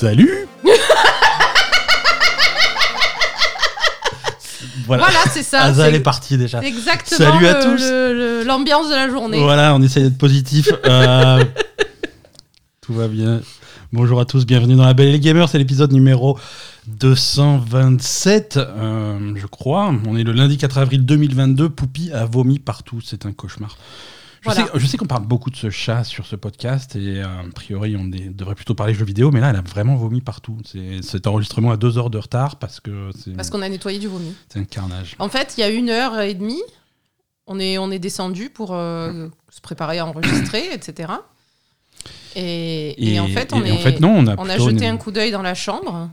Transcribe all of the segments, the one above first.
Salut Voilà, Voilà, c'est ça. Elle est partie déjà. exactement Salut à le- tous. l'ambiance de la journée. Voilà, on essaye d'être positif. Euh, tout va bien. Bonjour à tous, bienvenue dans la Belle et les Gamers, c'est l'épisode numéro 227, euh, je crois. On est le lundi 4 avril 2022, Poupie a vomi partout, c'est un cauchemar. Je Voilà. sais, je sais qu'on parle beaucoup de ce chat sur ce podcast et euh, a priori on devrait plutôt parler jeux vidéo, mais là elle a vraiment vomi partout. C'est- Cet enregistrement a deux heures de retard parce que Parce qu'on a nettoyé du vomi. c'est un carnage. En fait, il y a une heure et demie, on est, on est descendu pour euh, se préparer à enregistrer, etc. Et, et en fait, on, et est, en fait, non, on a, on a jeté une- un coup d'œil dans la chambre.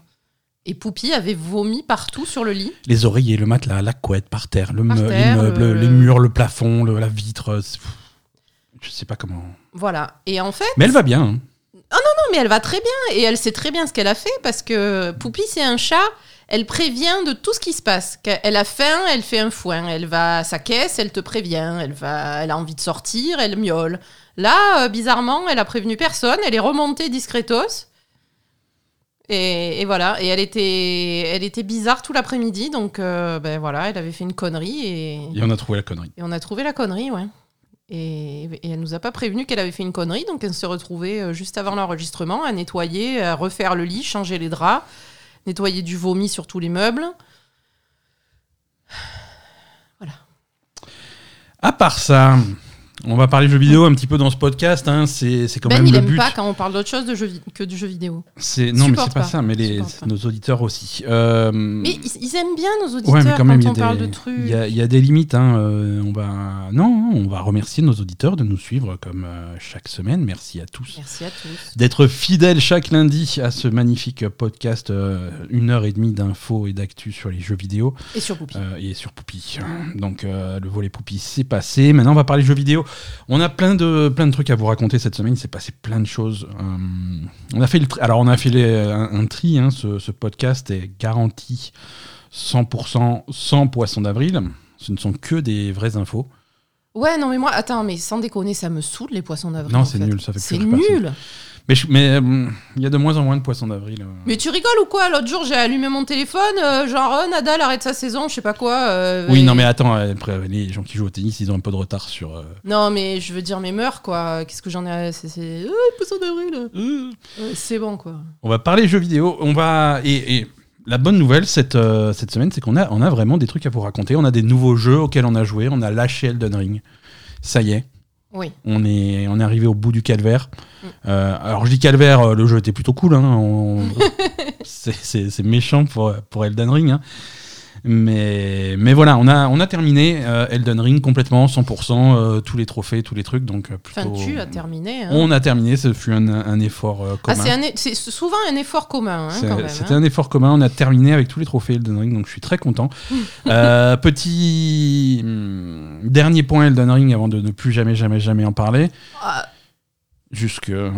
Et Poupie avait vomi partout sur le lit. les oreillers, le matelas, la couette par terre, le Par me- terre, l'immeuble, le- les murs, le plafond, le- la vitre. Je sais pas comment. Voilà. Et en fait, Mais elle va bien. hein. non, mais elle va très bien. Et elle sait très bien ce qu'elle a fait parce que Poupie, c'est un chat. Elle prévient de tout ce qui se passe. Elle a faim, elle fait un foin. Elle va à sa caisse, elle te prévient. Elle, va, elle a envie de sortir, elle miaule. Là, euh, bizarrement, elle a prévenu personne. Elle est remontée discretos. Et, et voilà. Et elle était, elle était bizarre tout l'après-midi. Donc, euh, ben voilà, elle avait fait une connerie. Et, Et on a trouvé la connerie. et on a trouvé la connerie, ouais. Et, et elle nous a pas prévenu qu'elle avait fait une connerie, donc elle se retrouvait euh, juste avant l'enregistrement à nettoyer, à refaire le lit, changer les draps, nettoyer du vomi sur tous les meubles. À part ça, on va parler jeux vidéo un petit peu dans ce podcast. hein. C'est quand ben, même il le aime but. pas quand on parle d'autre chose de que du jeu vidéo. C'est non, mais c'est pas, pas. ça. Mais les, nos auditeurs aussi. Euh, Mais ils, ils aiment bien nos auditeurs Ouais, mais quand on parle de trucs. il y, a- il y a des limites. hein. Euh, on va non, on va remercier nos auditeurs de nous suivre comme euh, chaque semaine. Merci à tous. Merci à tous. d'être fidèle chaque lundi à ce magnifique podcast, une heure et demie d'infos et d'actu sur les jeux vidéo Et sur Poupie. et sur Poupie. Donc le volet Poupie c'est passé. Maintenant on va parler jeux vidéo. On a plein de plein de trucs à vous raconter cette semaine. Il s'est passé plein de choses. Euh, on a fait le tri- alors on a fait les- un, un tri. hein. ce, ce podcast est garanti 100% sans poisson d'avril. Ce ne sont que des vraies infos. Ouais, non, mais moi, attends, mais sans déconner, ça me saoule les poissons d'avril. Non, c'est nul, ça fait C'est personne. Mais mais euh, il y a de moins en moins de poissons d'avril. euh. Mais tu rigoles ou quoi? L'autre jour, j'ai allumé mon téléphone, euh, genre euh, Nadal arrête sa saison, je sais pas quoi. euh, Oui, et- non, mais attends, euh, après, les gens qui jouent au tennis, ils ont un peu de retard sur. euh, Non, mais je veux dire mes mœurs, quoi. Qu'est-ce que j'en ai à... C'est... c'est... Oh, poisson d'avril C'est bon, quoi. On va parler jeux vidéo. On va et, et la bonne nouvelle cette euh, cette semaine, c'est qu'on a on a vraiment des trucs à vous raconter. On a des nouveaux jeux auxquels on a joué. On a lâché Elden Ring. Ça y est, Oui. on est on est arrivé au bout du calvaire. Mm. Euh, alors je dis calvaire, euh, le jeu était plutôt cool. Hein, on- c'est- c'est c'est méchant pour pour Elden Ring. hein. Mais, mais voilà, on a, on a terminé euh, Elden Ring complètement, 100%, euh, tous les trophées, tous les trucs. Donc, euh, plutôt, Enfin, tu as terminé. hein. On a terminé, ce fut un, un effort Ah, commun. c'est, souvent un effort commun, hein. C'était hein. un effort commun, on a terminé avec tous les trophées Elden Ring, donc je suis très content. Euh, petit hum, dernier point Elden Ring avant de ne plus jamais, jamais, jamais en parler. Ah, Jusque. euh,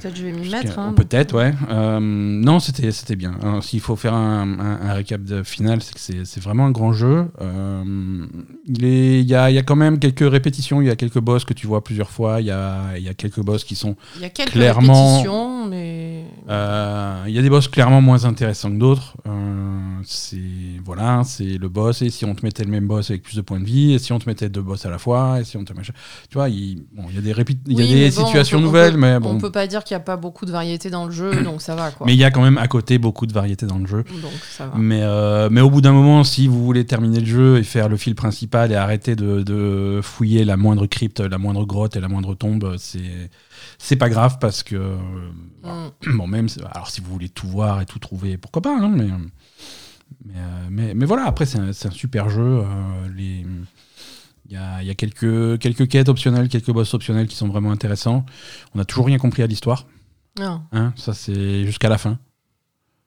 peut-être je vais m'y mettre. hein. Peut-être, ouais. Euh, non, c'était c'était bien. S'il faut faire un, un- un récap de final, c'est que c'est- c'est vraiment un grand jeu. Euh, il est- il y, a, il y a quand même quelques répétitions, il y a quelques boss que tu vois plusieurs fois, il y a, il y a quelques boss qui sont Il y a quelques clairement- répétitions, mais. Euh, Il y a des boss clairement moins intéressants que d'autres. Euh, c'est voilà, c'est le boss. Et si on te mettait le même boss avec plus de points de vie, et si on te mettait deux boss à la fois, et si on te tu vois, il, bon, y a des il y a Oui, des bon, situations on nouvelles, peut- mais bon. On peut pas dire qu'il n'y a pas beaucoup de variété dans le jeu, donc ça va, quoi. Mais il y a quand même à côté beaucoup de variété dans le jeu. Donc ça va. Mais, euh, mais au bout d'un moment, si vous voulez terminer le jeu et faire le fil principal et arrêter de, de fouiller la moindre crypte, la moindre grotte et la moindre tombe, c'est c'est pas grave parce que euh, Mm. bon même alors si vous voulez tout voir et tout trouver, pourquoi pas hein, mais, mais euh, mais mais voilà après c'est un, un super jeu. euh, les il y a, il y a quelques, quelques quêtes optionnelles, quelques boss optionnels qui sont vraiment intéressants. On n'a toujours rien compris à l'histoire. Non, Hein, ça, c'est jusqu'à la fin.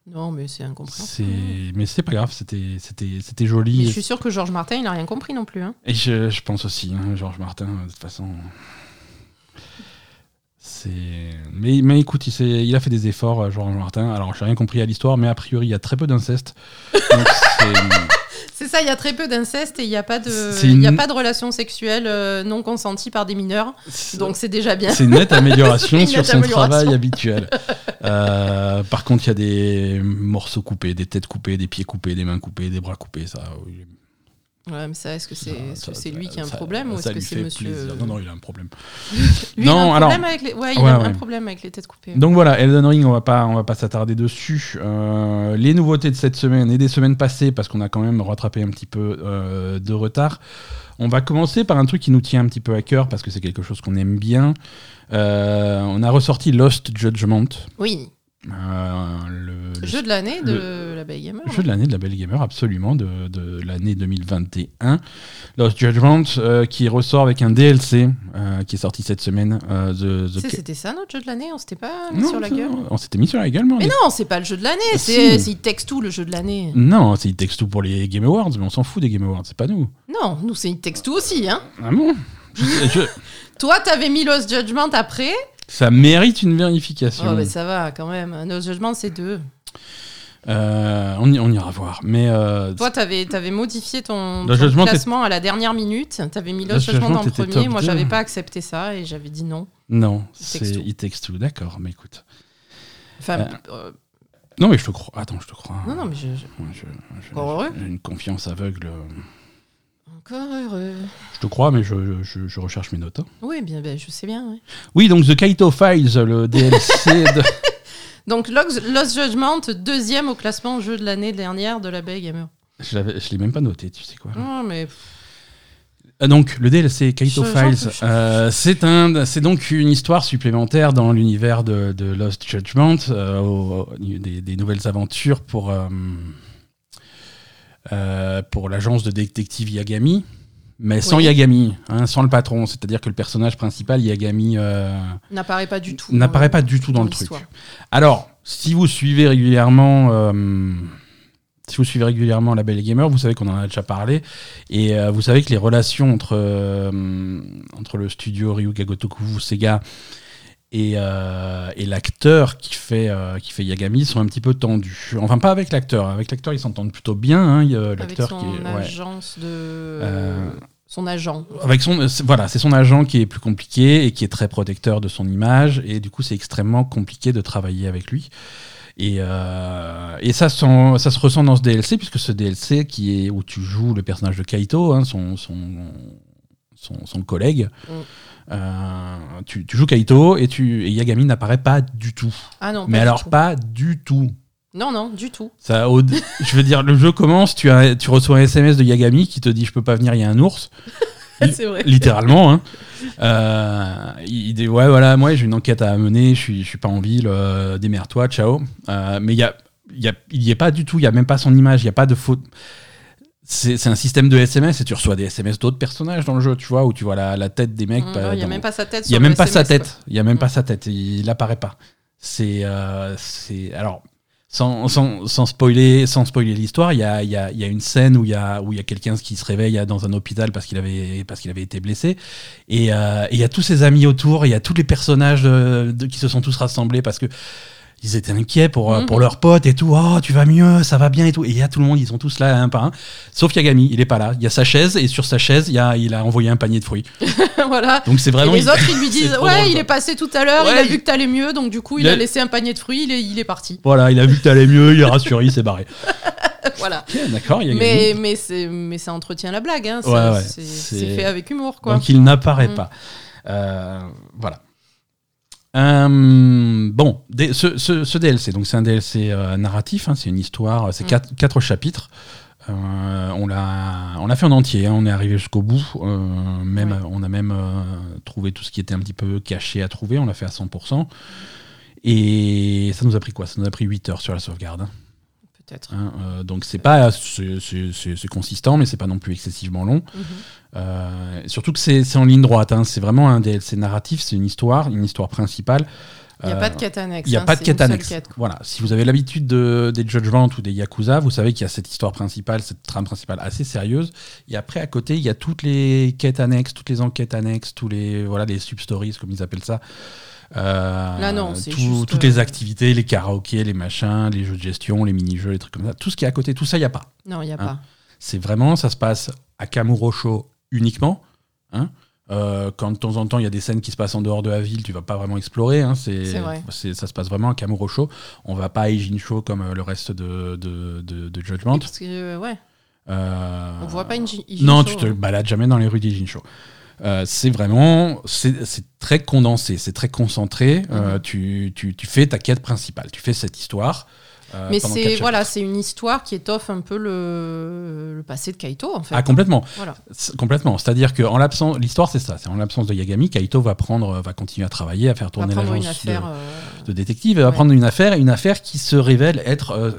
non, mais c'est incompréhensible. Mais c'est pas grave, c'était, c'était, c'était Mais joli. je suis sûr que Georges Martin, il n'a rien compris non plus. hein. Et je, je pense aussi, hein, Georges Martin, de toute façon. C'est... Mais, mais écoute, il a fait des efforts, euh, Georges Martin. Alors, j'ai rien compris à l'histoire, mais a priori, il y a très peu d'inceste. Donc, c'est- C'est ça, il y a très peu d'inceste et il n'y a, pas de... Il y a une- pas de relations sexuelles euh, non consenties par des mineurs. Donc c'est déjà bien. C'est une nette amélioration Une sur son travail habituel. Euh, par contre, il y a des morceaux coupés, des têtes coupées, des pieds coupés, des mains coupées, des bras coupés. Ça. Ouais, mais ça, est-ce que c'est ça- c'est lui qui a un ça- problème ou est-ce que c'est monsieur plaisir. Non, non, il a un problème. Lui, Non, il a un alors- problème avec les... Ouais, il Ouais, a ouais. un problème avec les têtes coupées. Donc voilà, Elden Ring, on va pas, on va pas s'attarder dessus. Euh, les nouveautés de cette semaine et des semaines passées, parce qu'on a quand même rattrapé un petit peu euh, de retard. On va commencer par un truc qui nous tient un petit peu à cœur parce que c'est quelque chose qu'on aime bien. Euh, on a ressorti Lost Judgment, Oui, euh, le, le jeu de l'année de la Belle Gamer. jeu de l'année de la Belle Gamer, absolument, de, de l'année 2021. Lost Judgment euh, qui ressort avec un DLC euh, qui est sorti cette semaine. euh, The- The C'était ça notre jeu de l'année? On s'était pas mis Non, sur la gueule? on s'était mis sur la gueule, mais Mais est- non, c'est pas le jeu de l'année, Ah, c'est si. It Takes Two le jeu de l'année. Non, c'est It Takes Two pour les Game Awards, mais on s'en fout des Game Awards, c'est pas nous. Non, nous c'est It Takes Two aussi. Hein. Ah bon? Je- je- Toi, t'avais mis Lost Judgment après. Ça mérite une vérification. Oh, mais ça va quand même. Lost Judgment, c'est deux. Euh, on, y- on ira voir. Mais euh, Toi, t'avais avais modifié ton, classement à la dernière minute. T'avais mis Lost Lost Judgment en premier. Moi, j'avais pas accepté ça et j'avais dit non. non, c'est. It Takes Two, d'accord, mais écoute. Enfin, Euh, Non, mais je te crois. Attends, je te crois. non, non, mais je, je- Ouais, je- je- Encore heureux. j'ai une confiance aveugle. Encore heureux. Je te crois, mais je, je- je recherche mes notes. hein. Oui, bien, ben, je sais bien. ouais. Oui, donc The Kaito Files, le DLC de. Donc, Lost Lost Judgment, deuxième au classement jeu de l'année dernière de la Belle Gamer. Je l'avais- je l'ai même pas noté, tu sais quoi. Non, mais Euh, Donc, le DLC Kaito Je- j'en Files, euh, c'est un, c'est donc une histoire supplémentaire dans l'univers de, de Lost Judgment, euh, au- au- des, des nouvelles aventures pour, euh, euh, pour l'agence de détective Yagami, mais sans Oui. Yagami, hein, sans le patron. C'est-à-dire que le personnage principal, Yagami, euh, n'apparaît pas du tout. n'apparaît pas du tout dans, le truc. Alors, si vous suivez régulièrement, euh, si vous suivez régulièrement la Belle Gamer, vous savez qu'on en a déjà parlé, et euh, vous savez que les relations entre euh, entre le studio Ryuga Gotoku Sega et, euh, et l'acteur qui fait euh, qui fait Yagami sont un petit peu tendus. Enfin, pas avec l'acteur. Avec l'acteur, ils s'entendent plutôt bien. hein. Il y a Avec l'acteur son qui est ouais. agence de. Euh, Son agent. Avec son, voilà, c'est son agent qui est plus compliqué et qui est très protecteur de son image, et du coup, c'est extrêmement compliqué de travailler avec lui. Et, euh, et ça, s'en- ça se ressent dans ce DLC, puisque ce DLC qui est où tu joues le personnage de Kaito, hein, son, son, son, son collègue, Mm. euh, tu, tu joues Kaito et, tu, et Yagami n'apparaît pas du tout. Ah non, Mais du alors, tout. pas du tout. Non, non, du tout. Ça, je veux dire, le jeu commence, tu, as, tu reçois un SMS de Yagami qui te dit Je peux pas venir, il y a un ours. c'est vrai. littéralement. Hein. Euh, il dit ouais voilà moi j'ai une enquête à mener, je suis je suis pas en ville, euh, démerde-toi, ciao. Euh, mais il y a y a il y est pas du tout, il y a même pas son image, il y a pas de faute. C'est c'est un système de SMS et tu reçois des SMS d'autres personnages dans le jeu, tu vois, où tu vois la, la tête des mecs. Mm, pas non, Il n'y a même pas sa tête. il y a même pas sa tête. Il y a même pas sa tête. Il apparaît pas. C'est euh, c'est alors sans, sans, sans spoiler sans spoiler l'histoire. Il y a, il y, a, il y a une scène où il y a où il y a quelqu'un qui se réveille dans un hôpital parce qu'il avait parce qu'il avait été blessé et euh, et il y a tous ses amis autour. Il y a tous les personnages de- de- qui se sont tous rassemblés parce que ils étaient inquiets pour, Mhm. pour leurs potes et tout. Oh, tu vas mieux, ça va bien et tout. Et il y a tout le monde, ils sont tous là un par un. Sauf Yagami, il est pas là. Il y a sa chaise et sur sa chaise, il, y a, il a envoyé un panier de fruits. voilà. Donc c'est vraiment. et les autres, ils lui disent Ouais, il est passé tout à l'heure, il a il- vu que t'allais mieux, donc du coup, il, Il a... a- laissé un panier de fruits, il est, il est parti. Voilà, il a vu que t'allais mieux, il est rassuré, il s'est barré. voilà. D'accord, Mais, mais, ça entretient la blague, hein. Ouais, ça- ouais, c'est c'est- c'est fait avec humour, quoi. Donc il n'apparaît Mm. pas. Euh, voilà. Euh, bon, ce, ce- ce DLC, donc c'est un DLC euh, narratif, hein, c'est une histoire, c'est Mm. quatre, quatre chapitres. Euh, on l'a, on l'a fait en entier, hein, on est arrivé jusqu'au bout. euh, même, on a même trouvé tout ce qui était un petit peu caché à trouver. On l'a fait à 100%. Et ça nous a pris quoi? Ça nous a pris 8 heures sur la sauvegarde. hein. Peut-être. Hein, euh, donc c'est pas c'est, consistant, mais c'est pas non plus excessivement long. Mhm. Euh, surtout que c'est, c'est en ligne droite. hein. C'est vraiment un DLC narratif, c'est une histoire, une histoire principale. Il n'y a Euh, pas de quête annexe. il n'y a hein, pas de quête annexe. quête. Voilà. Si vous avez l'habitude de, des Judgment ou des Yakuza, vous savez qu'il y a cette histoire principale, cette trame principale assez sérieuse. Et après, à côté, il y a toutes les quêtes annexes, toutes les enquêtes annexes, tous les voilà les sub-stories, comme ils appellent ça. Euh, Là, non, c'est tout- juste, toutes euh, les activités, les karaokés, les machins, les jeux de gestion, les mini-jeux, les trucs comme ça. Tout ce qui est à côté, tout ça, il n'y a pas. Non, il n'y a Hein. pas. C'est vraiment, ça se passe à Kamurocho uniquement. Hein. Euh, quand de temps en temps il y a des scènes qui se passent en dehors de la ville, tu vas pas vraiment explorer. Hein. c'est, ça se passe vraiment à Kamurocho. On va pas à Ijincho comme euh, le reste de, de, de- de Judgment. Parce que, euh, ouais, on voit pas J- non, Ijincho, tu te hein. balades jamais dans les rues d'Ijincho. C'est vraiment, c'est très condensé, c'est très concentré. Mhm. tu, tu, tu fais ta quête principale, tu fais cette histoire. Euh, Mais c'est voilà, c'est une histoire qui étoffe un peu le, le passé de Kaito en fait. Ah complètement, Voilà. Complètement. C'est-à-dire que en l'absence, l'histoire c'est ça, c'est en l'absence de Yagami, Kaito va prendre, va continuer à travailler, à faire tourner l'agence de, euh, de détective, et va Ouais. prendre une affaire, une affaire qui se révèle être euh,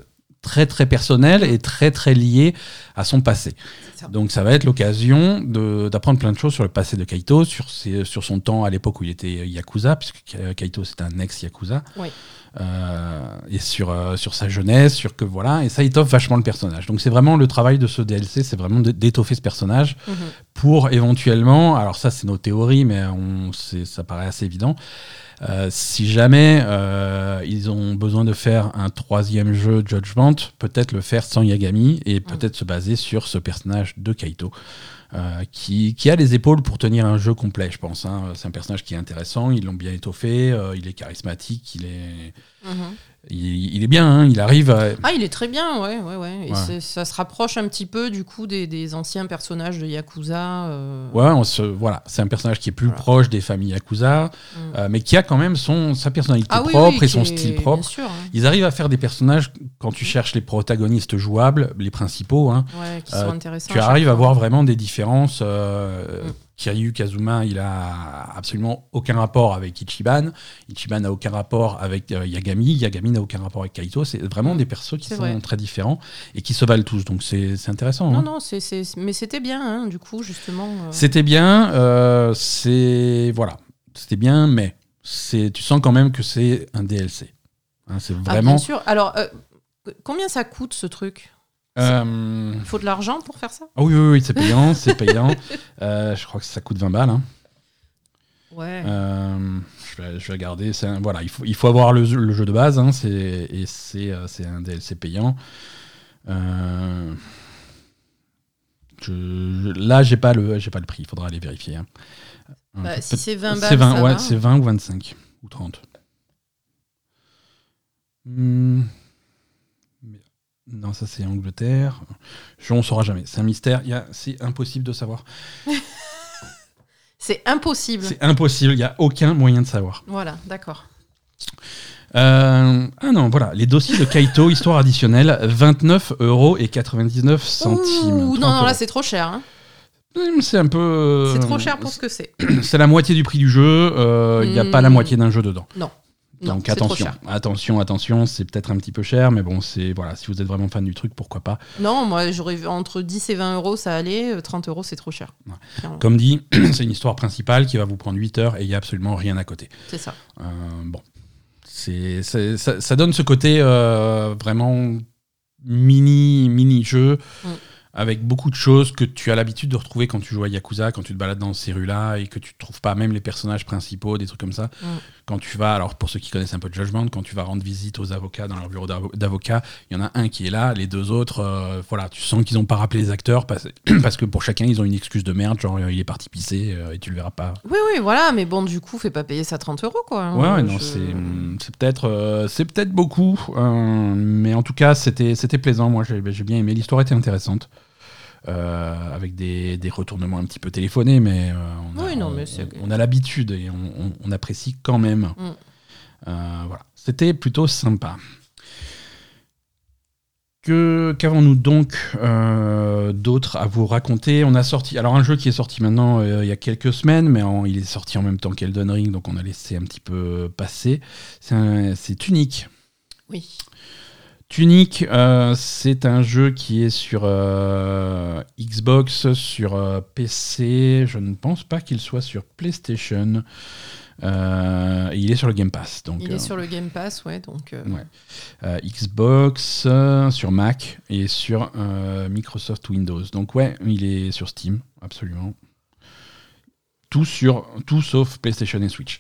très très personnelle et très très liée à son passé. ça. Donc ça va être l'occasion d'apprendre plein de choses sur le passé de Kaito, sur, ses- sur son temps à l'époque où il était Yakuza, puisque Ka- Kaito c'est un ex-Yakuza, Oui. Euh, et sur, euh, sur sa jeunesse, sur que voilà, et ça étoffe vachement le personnage. Donc c'est vraiment le travail de ce DLC, c'est vraiment d'étoffer ce personnage Mhm. pour éventuellement, alors ça c'est nos théories, mais on, ça paraît assez évident, euh, si jamais euh, ils ont besoin de faire un troisième jeu Judgment, peut-être le faire sans Yagami et peut-être se baser sur ce personnage de Kaito. Euh, qui, a les épaules pour tenir un jeu complet, je pense. hein. C'est un personnage qui est intéressant, ils l'ont bien étoffé, euh, il est charismatique, il est, Mhm. Il, il est bien, hein, il arrive à... Ah, il est très bien, ouais, ouais, ouais. Et Ouais. ça se rapproche un petit peu du coup des, des anciens personnages de Yakuza. euh, Ouais, on se, voilà, c'est un personnage qui est plus Voilà. proche des familles Yakuza, Mm. euh, mais qui a quand même son, sa personnalité Ah propre oui, et son est- style propre. Sûr, hein. Ils arrivent à faire des personnages, quand tu cherches les protagonistes jouables, les principaux, hein, Ouais, qui Euh, sont intéressants. tu arrives à voir vraiment des différences. Mm. Kiryu Kazuma, il a absolument aucun rapport avec Ichiban. Ichiban n'a aucun rapport avec euh, Yagami. Yagami n'a aucun rapport avec Kaito. C'est vraiment des persos qui sont vrai. très différents et qui se valent tous. Donc c'est intéressant. Non, hein. non, c'est, c'est- mais c'était bien, hein, du coup, justement. euh. C'était bien. euh, c'est voilà, c'était bien, mais c'est tu sens quand même que c'est un DLC. Hein, c'est Ah, vraiment. bien sûr. Alors, euh, combien ça coûte ce truc? Euh, Il faut de l'argent pour faire ça? Ah oui, oui, oui, c'est payant, c'est payant. Euh, je crois que ça coûte 20 balles. hein. Ouais. Euh, je, vais, je vais regarder. C'est un- voilà, il faut, il faut avoir le, le jeu de base, hein, c'est, et c'est, euh, c'est un DLC payant. Euh, je, là, j'ai pas le, j'ai pas le prix. Il faudra aller vérifier. hein. Bah, Euh, si peut- c'est 20 c'est balles, 20, ça ouais, va. c'est 20 ou 25 ou 30. Hmm. Non, ça c'est Angleterre. Je, on saura jamais. C'est un mystère. C'est impossible de savoir. C'est impossible. C'est impossible. Il n'y a aucun moyen de savoir. Voilà, d'accord. Euh, ah non, voilà, les dossiers de Kaito, histoire additionnelle, 29 euros et 99 centimes. Ouh, 30 non, non, là c'est trop cher. hein. C'est un peu. euh, C'est trop cher pour ce que c'est. C'est la moitié du prix du jeu. euh, Il n'y a pas la Hmm. moitié d'un jeu dedans. Non. Non, Donc attention, attention, attention, c'est peut-être un petit peu cher, mais bon, c'est voilà, si vous êtes vraiment fan du truc, pourquoi pas. Non, moi j'aurais vu entre 10 et 20 euros, ça allait. euh, 30 euros, c'est trop cher. Ouais. Comme dit, c'est une histoire principale qui va vous prendre 8 heures et il n'y a absolument rien à côté. C'est ça. Euh, bon, c'est, c'est- ça, ça donne ce côté euh, vraiment mini mini jeu Mm. avec beaucoup de choses que tu as l'habitude de retrouver quand tu joues à Yakuza, quand tu te balades dans ces rues-là et que tu ne trouves pas même les personnages principaux, des trucs comme ça. Mm. Quand tu vas, alors pour ceux qui connaissent un peu Judgment, quand tu vas rendre visite aux avocats dans leur bureau d'avo- d'avocat, il y en a un qui est là, les deux autres, euh, voilà, tu sens qu'ils n'ont pas rappelé les acteurs parce, parce que pour chacun ils ont une excuse de merde, genre il est parti pisser euh, et tu le verras pas. Oui, oui, voilà, mais bon, du coup, fais pas payer ça 30 euros, quoi. Ouais, Euh, ouais, non, je- c'est peut-être euh, c'est peut-être beaucoup, mais en tout cas c'était plaisant. Moi j'ai j'ai bien aimé. L'histoire était intéressante. Euh, avec des, des retournements un petit peu téléphonés, mais, euh, on, a, Oui, non, on- mais c'est- on- on a l'habitude et on, apprécie quand même. Mm. Euh, voilà, c'était plutôt sympa. Que qu'avons-nous donc euh, d'autre à vous raconter? On a sorti alors un jeu qui est sorti maintenant euh, il y a quelques semaines, mais en- il est sorti en même temps qu'Elden Ring, donc on a laissé un petit peu passer. C'est un- c'est Tunic. Oui. Tunic, euh, c'est un jeu qui est sur euh, Xbox, sur euh, PC. Je ne pense pas qu'il soit sur PlayStation. Il est sur le Game Pass. Donc, Il est sur le Game Pass, ouais, donc. Ouais. Xbox, sur Mac et sur Microsoft Windows. Donc ouais, il est sur Steam, absolument. Tout sur tout sauf PlayStation et Switch.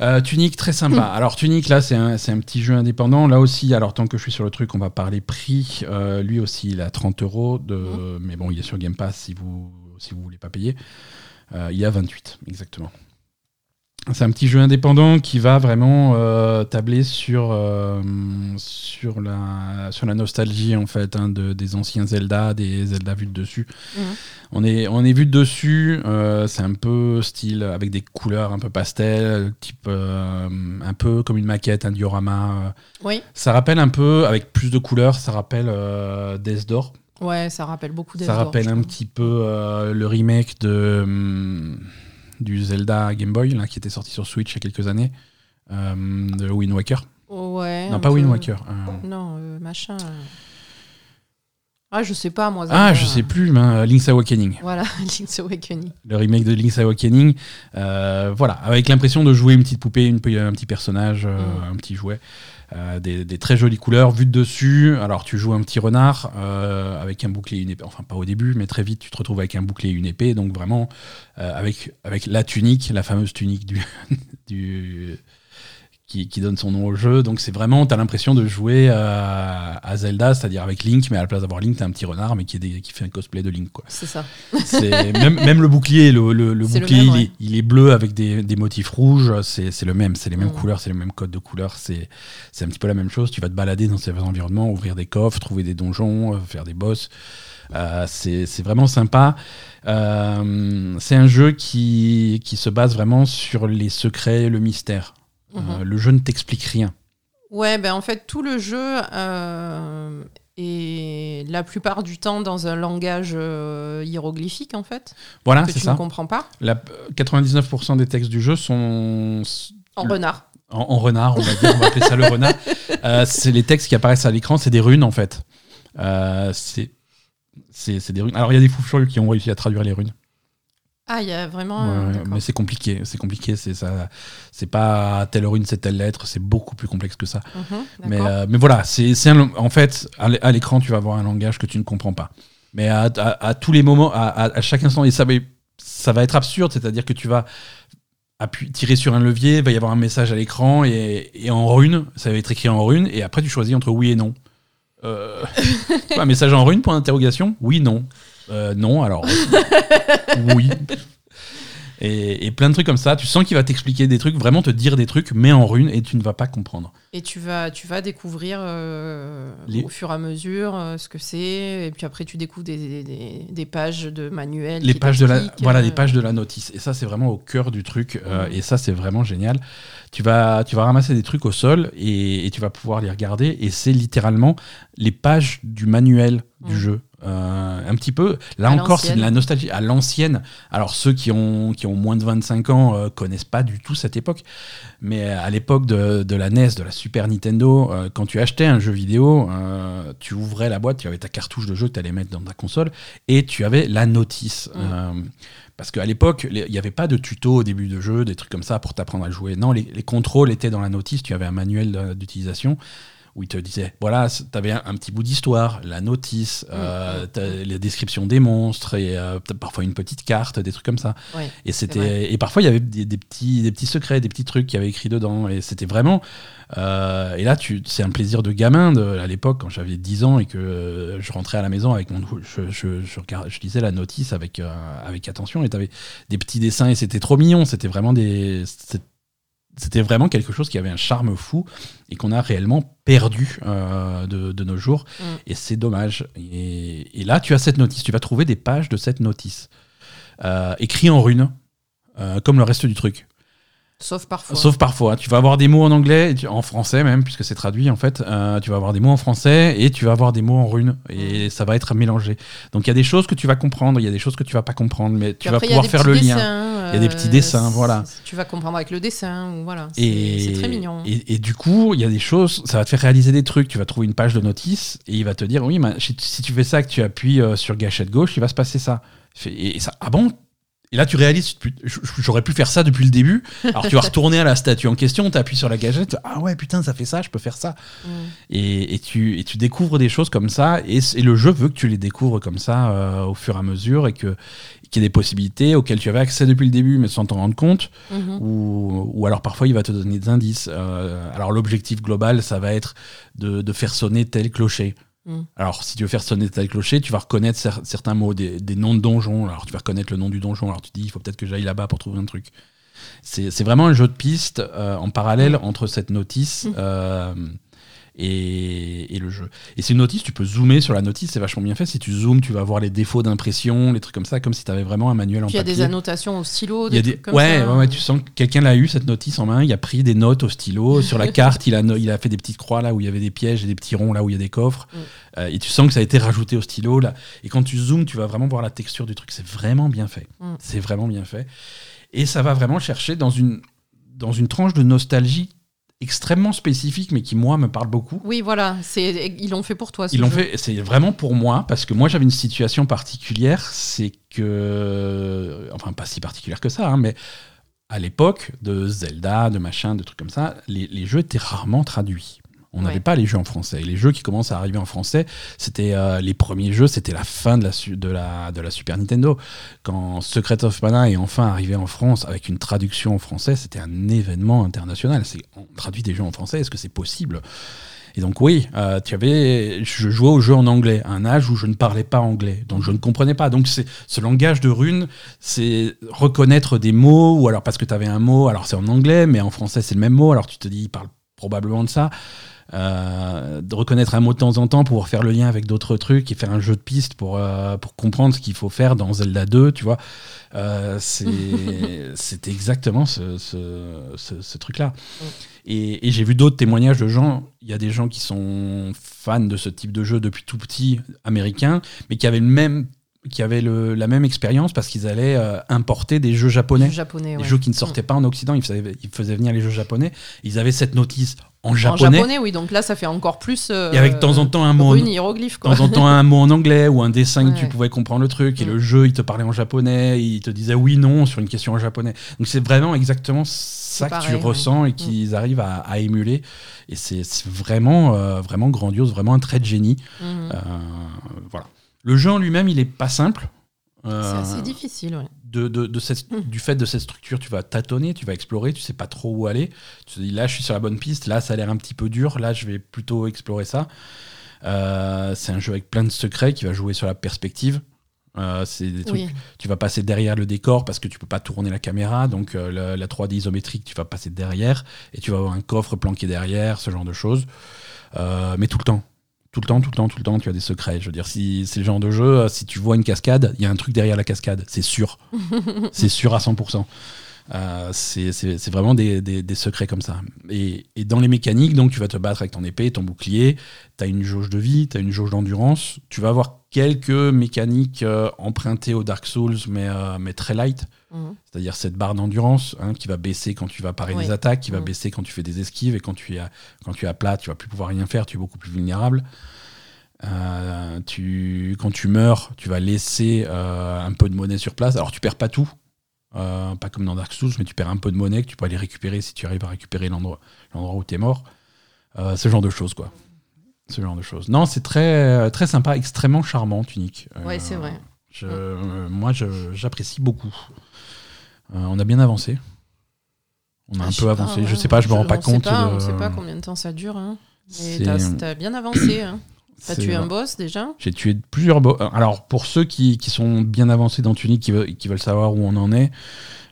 Euh, Tunic, très sympa. Alors, Tunic, là, c'est un, c'est un petit jeu indépendant. Là aussi, alors, tant que je suis sur le truc, on va parler prix. Euh, lui aussi, il a 30 euros. De... Mais bon, il est sur Game Pass si vous si vous voulez pas payer. Euh, il y a 28, exactement. C'est un petit jeu indépendant qui va vraiment euh, tabler sur, euh, sur, la, sur la nostalgie en fait hein, de, des anciens Zelda, des Zelda vus de dessus. Mhm. On est, on est vu de dessus, euh, c'est un peu style avec des couleurs un peu pastel, type un peu comme une maquette, un diorama. Oui, Ça rappelle un peu, avec plus de couleurs, ça rappelle Death Door. ouais, ça rappelle beaucoup des Ça rappelle un petit peu le remake de, hum, du Zelda Game Boy là, qui était sorti sur Switch il y a quelques années, euh, de Wind Waker. Ouais. non, pas. Wind Waker. euh, Non, euh, machin. Ah, je sais pas, moi. ah, je sais plus, mais, Link's Awakening. Voilà, Link's Awakening. Le remake de Link's Awakening. Euh, voilà, avec l'impression de jouer une petite poupée, une, un petit personnage, euh, Mm. un petit jouet. Euh, des, très jolies couleurs vues de dessus. Alors tu joues un petit renard euh, avec un bouclier et une épée. Enfin pas au début, mais très vite tu te retrouves avec un bouclier et une épée. Donc vraiment euh, avec, avec la tunique, la fameuse tunique du qui, qui donne son nom au jeu. Donc c'est vraiment, tu as l'impression de jouer à, à Zelda, c'est-à-dire avec Link, mais à la place d'avoir Link, tu un petit renard, mais qui, est des- qui fait un cosplay de Link. Quoi. C'est ça. Même, même le bouclier, le, le- le bouclier, même, il, ouais. est, il est bleu avec des, des motifs rouges. C'est le même, c'est les mêmes Mm. couleurs, c'est le même code de couleurs. C'est un petit peu la même chose. Tu vas te balader dans ces environnements, ouvrir des coffres, trouver des donjons, euh, faire des boss. Euh, c'est c'est vraiment sympa. Euh, c'est un jeu qui, qui se base vraiment sur les secrets, le mystère. Euh, Mhm. le jeu ne t'explique rien. Ouais, ben en fait, tout le jeu euh, est la plupart du temps dans un langage euh, hiéroglyphique, en fait, Voilà, c'est tu ça. ne comprends pas. La- 99% des textes du jeu sont En Le- renard. en, en renard, on va dire, on va appeler ça le renard. Euh, c'est les textes qui apparaissent à l'écran, c'est des runes en fait. C'est des runes. Alors il y a des fous furieux qui ont réussi à traduire les runes, Ah, il y a vraiment. Ouais, d'accord. mais c'est compliqué. C'est compliqué. C'est ça. C'est pas telle rune, c'est telle lettre. C'est beaucoup plus complexe que ça. Mhm, Mais, euh, mais voilà, c'est en fait à l'é- à l'écran tu vas avoir un langage que tu ne comprends pas. Mais à, à- à tous les moments, à, à- chaque instant, et ça va, ça va être absurde, c'est-à-dire que tu vas tirer sur un levier, il va y avoir un message à l'écran et, et en rune, ça va être écrit en rune, et après tu choisis entre oui et non. Euh, un message en rune, point d'interrogation Oui, non. Euh, non, alors oui. Et, et plein de trucs comme ça. Tu sens qu'il va t'expliquer des trucs, vraiment te dire des trucs, mais en rune, et tu ne vas pas comprendre. Et tu vas, tu vas découvrir euh, Les- au fur et à mesure euh, ce que c'est. Et puis après, tu découvres des, des- des- des pages de manuels. les pages de la voilà euh, les pages de la notice et ça c'est vraiment au cœur du truc euh, et ça c'est vraiment génial tu vas tu vas ramasser des trucs au sol et, et tu vas pouvoir les regarder et c'est littéralement les pages du manuel du jeu Euh, un petit peu là À encore c'est de la nostalgie à l'ancienne alors ceux qui ont qui ont moins de 25 ans euh, connaissent pas du tout cette époque mais à l'époque de, de la NES de la Super Nintendo euh, quand tu achetais un jeu vidéo euh, tu ouvrais la boîte tu avais ta cartouche de jeu que tu allais mettre dans ta console et tu avais la notice. Mm. Euh, parce qu'à l'époque, il n'y avait pas de tuto au début de jeu, des trucs comme ça pour t'apprendre à jouer. Non, les, les contrôles étaient dans la notice, tu avais un manuel euh, d'utilisation où il te disait, voilà, tu avais un, un petit bout d'histoire, la notice, euh, Mm, mm, t'as les descriptions des monstres et euh, parfois une petite carte, des trucs comme ça. Et c'était et parfois il y avait des, des petits des petits secrets, des petits trucs qui avaient écrit dedans. Et c'était vraiment euh, et là tu c'est un plaisir de gamin de, à l'époque quand j'avais 10 ans et que euh, je rentrais à la maison avec mon je je, je, regardais- je lisais la notice avec euh, avec attention et t'avais des petits dessins et c'était trop mignon, c'était vraiment des c'était- vraiment quelque chose qui avait un charme fou et qu'on a réellement perdu euh, de, de nos jours. Mm. Et c'est dommage. Et, et là, tu as cette notice. Tu vas trouver des pages de cette notice. Euh, écrit en rune, euh, comme le reste du truc. Sauf parfois. Sauf parfois. Tu vas avoir des mots en anglais, en français même, puisque c'est traduit en fait. Euh, tu vas avoir des mots en français et tu vas avoir des mots en rune. Et ça va être mélangé. Donc il y a des choses que tu vas comprendre, il y a des choses que tu vas pas comprendre, mais tu vas après, pouvoir faire le lien. Il y a des petits euh, dessins, voilà. c'est- Tu vas comprendre avec le dessin. ou Voilà. C'est très mignon. Et, et du coup, il y a des choses, ça va te faire réaliser des trucs. Tu vas trouver une page de notice et il va te dire oui, mais si tu fais ça, que tu appuies euh, sur gâchette gauche, il va se passer ça. Et ça, ah bon? Et là, tu réalises, j'aurais pu faire ça depuis le début. Alors, tu vas retourner à la statue en question, tu appuies sur la gâchette, ah ouais, putain, ça fait ça, je peux faire ça. Mm. Et, et tu, et tu découvres des choses comme ça, et, le jeu veut que tu les découvres comme ça euh, au fur et à mesure, et que- qu'il y ait des possibilités auxquelles tu avais accès depuis le début, mais sans t'en rendre compte, Mhm. ou, ou alors parfois il va te donner des indices. Euh, alors, l'objectif global, ça va être de, de faire sonner tel clocher. Mm. Alors, si tu veux faire sonner tel clocher, tu vas reconnaître cer- certains mots, des, des noms de donjons. Alors, tu vas reconnaître le nom du donjon. Alors, tu te dis, il faut peut-être que j'aille là-bas pour trouver un truc. C'est vraiment un jeu de piste euh, en parallèle entre cette notice Mm. Et, et le jeu. Et c'est une notice, tu peux zoomer sur la notice, c'est vachement bien fait. Si tu zoomes, tu vas voir les défauts d'impression, les trucs comme ça, comme si tu avais vraiment un manuel en Puis il y a des annotations au stylo, Il y des a des... trucs comme ouais, ça. ouais, ouais, tu sens que quelqu'un l'a eu cette notice en main, il a pris des notes au stylo, sur la carte il a, il a fait des petites croix là où il y avait des pièges et des petits ronds là où il y a des coffres, Mm. Euh, et tu sens que ça a été rajouté au stylo là. Et quand tu zoomes, tu vas vraiment voir la texture du truc, c'est vraiment bien fait, Mm. c'est vraiment bien fait, et ça va vraiment chercher dans une dans une tranche de nostalgie extrêmement spécifique, mais qui moi me parle beaucoup. Oui, voilà, c'est ils l'ont fait pour toi. ce Ils l'ont fait, c'est vraiment pour moi, parce que moi j'avais une situation particulière, c'est que, enfin pas si particulière que ça, hein, mais à l'époque de Zelda, de machin, de trucs comme ça, les, les jeux étaient rarement traduits. On n'avait Ouais. pas les jeux en français. Et les jeux qui commencent à arriver en français, c'était euh, les premiers jeux, c'était la fin de la, su- de, la, de la Super Nintendo. Quand Secret of Mana est enfin arrivé en France avec une traduction en français, c'était un événement international. C'est on traduit des jeux en français, est-ce que c'est possible? Et donc oui, euh, tu avais, je jouais au jeu en anglais, à un âge où je ne parlais pas anglais, donc je ne comprenais pas. Donc c'est ce langage de runes, c'est reconnaître des mots, ou alors parce que tu avais un mot, alors c'est en anglais, mais en français c'est le même mot, alors tu te dis, il parle probablement de ça. Euh, de reconnaître un mot de temps en temps pour faire le lien avec d'autres trucs et faire un jeu de piste pour, euh, pour comprendre ce qu'il faut faire dans Zelda 2, tu vois. Euh, c'est- C'était exactement ce, ce, ce- ce truc-là. Et, et j'ai vu d'autres témoignages de gens. Il y a des gens qui sont fans de ce type de jeu depuis tout petit, américains, mais qui avaient le même qui avaient le- la même expérience parce qu'ils allaient euh, importer des jeux japonais. Japonais, Des ouais. jeux qui ne sortaient pas en Occident, ils faisaient, ils faisaient venir les jeux japonais. Ils avaient cette notice en En japonais, japonais, oui, donc là, ça fait encore plus. euh, et avec de temps en temps un mot, en, hiéroglyphe, de quoi. temps en temps un mot en anglais ou un dessin que tu Ouais. pouvais comprendre le truc. Et Mm. le jeu, il te parlait en japonais, il te disait oui, non sur une question en japonais. Donc c'est vraiment exactement ça que tu ouais. ressens et qu'ils arrivent à, à émuler. Et c'est vraiment, euh, vraiment grandiose, vraiment un trait de génie. Mhm. Euh, voilà. Le jeu en lui-même, il est pas simple. C'est Euh, assez difficile, ouais. de, de- de cette- Mm. du fait de cette structure, tu vas tâtonner, tu vas explorer, tu sais pas trop où aller. Tu te dis là, je suis sur la bonne piste, là, ça a l'air un petit peu dur, là, je vais plutôt explorer ça. Euh, c'est un jeu avec plein de secrets qui va jouer sur la perspective. Euh, c'est des trucs, Oui. tu vas passer derrière le décor parce que tu peux pas tourner la caméra, donc euh, la, la 3D isométrique, tu vas passer derrière et tu vas avoir un coffre planqué derrière, ce genre de choses. Euh, mais tout le temps. Tout le temps, tout le temps, tout le temps, tu as des secrets. Je veux dire, si c'est le genre de jeu, euh, si tu vois une cascade, il y a un truc derrière la cascade, c'est sûr. c'est sûr à 100%. Euh, c'est vraiment des, des- des secrets comme ça. Et, et dans les mécaniques, donc tu vas te battre avec ton épée, ton bouclier, tu as une jauge de vie, tu as une jauge d'endurance, tu vas avoir quelques mécaniques euh, empruntées au Dark Souls, mais, euh, mais très light. Mhm. C'est-à-dire cette barre d'endurance hein, qui va baisser quand tu vas parer Oui. des attaques, qui va Mm. baisser quand tu fais des esquives, et quand tu es à, quand tu es à plat, tu vas plus pouvoir rien faire, tu es beaucoup plus vulnérable. Euh, tu, quand tu meurs, tu vas laisser euh, un peu de monnaie sur place. Alors tu perds pas tout, euh, pas comme dans Dark Souls, mais tu perds un peu de monnaie que tu peux aller récupérer si tu arrives à récupérer l'endroit où tu es mort. Euh, ce genre de choses, quoi. Ce genre de choses. Non, c'est très, très sympa, extrêmement charmant, Tunic. Euh, Ouais, c'est vrai. je- moi, j'apprécie beaucoup. Euh, on a bien avancé. On a Ah, un peu avancé. pas, je ouais. sais pas, je me rends pas compte. pas, de- On sait pas combien de temps ça dure. Hein. Mais t'as bien avancé. Hein. T'as tué un boss déjà J'ai tué plusieurs boss. Alors, pour ceux qui, qui sont bien avancés dans Tunic, qui, veulent- qui veulent savoir où on en est,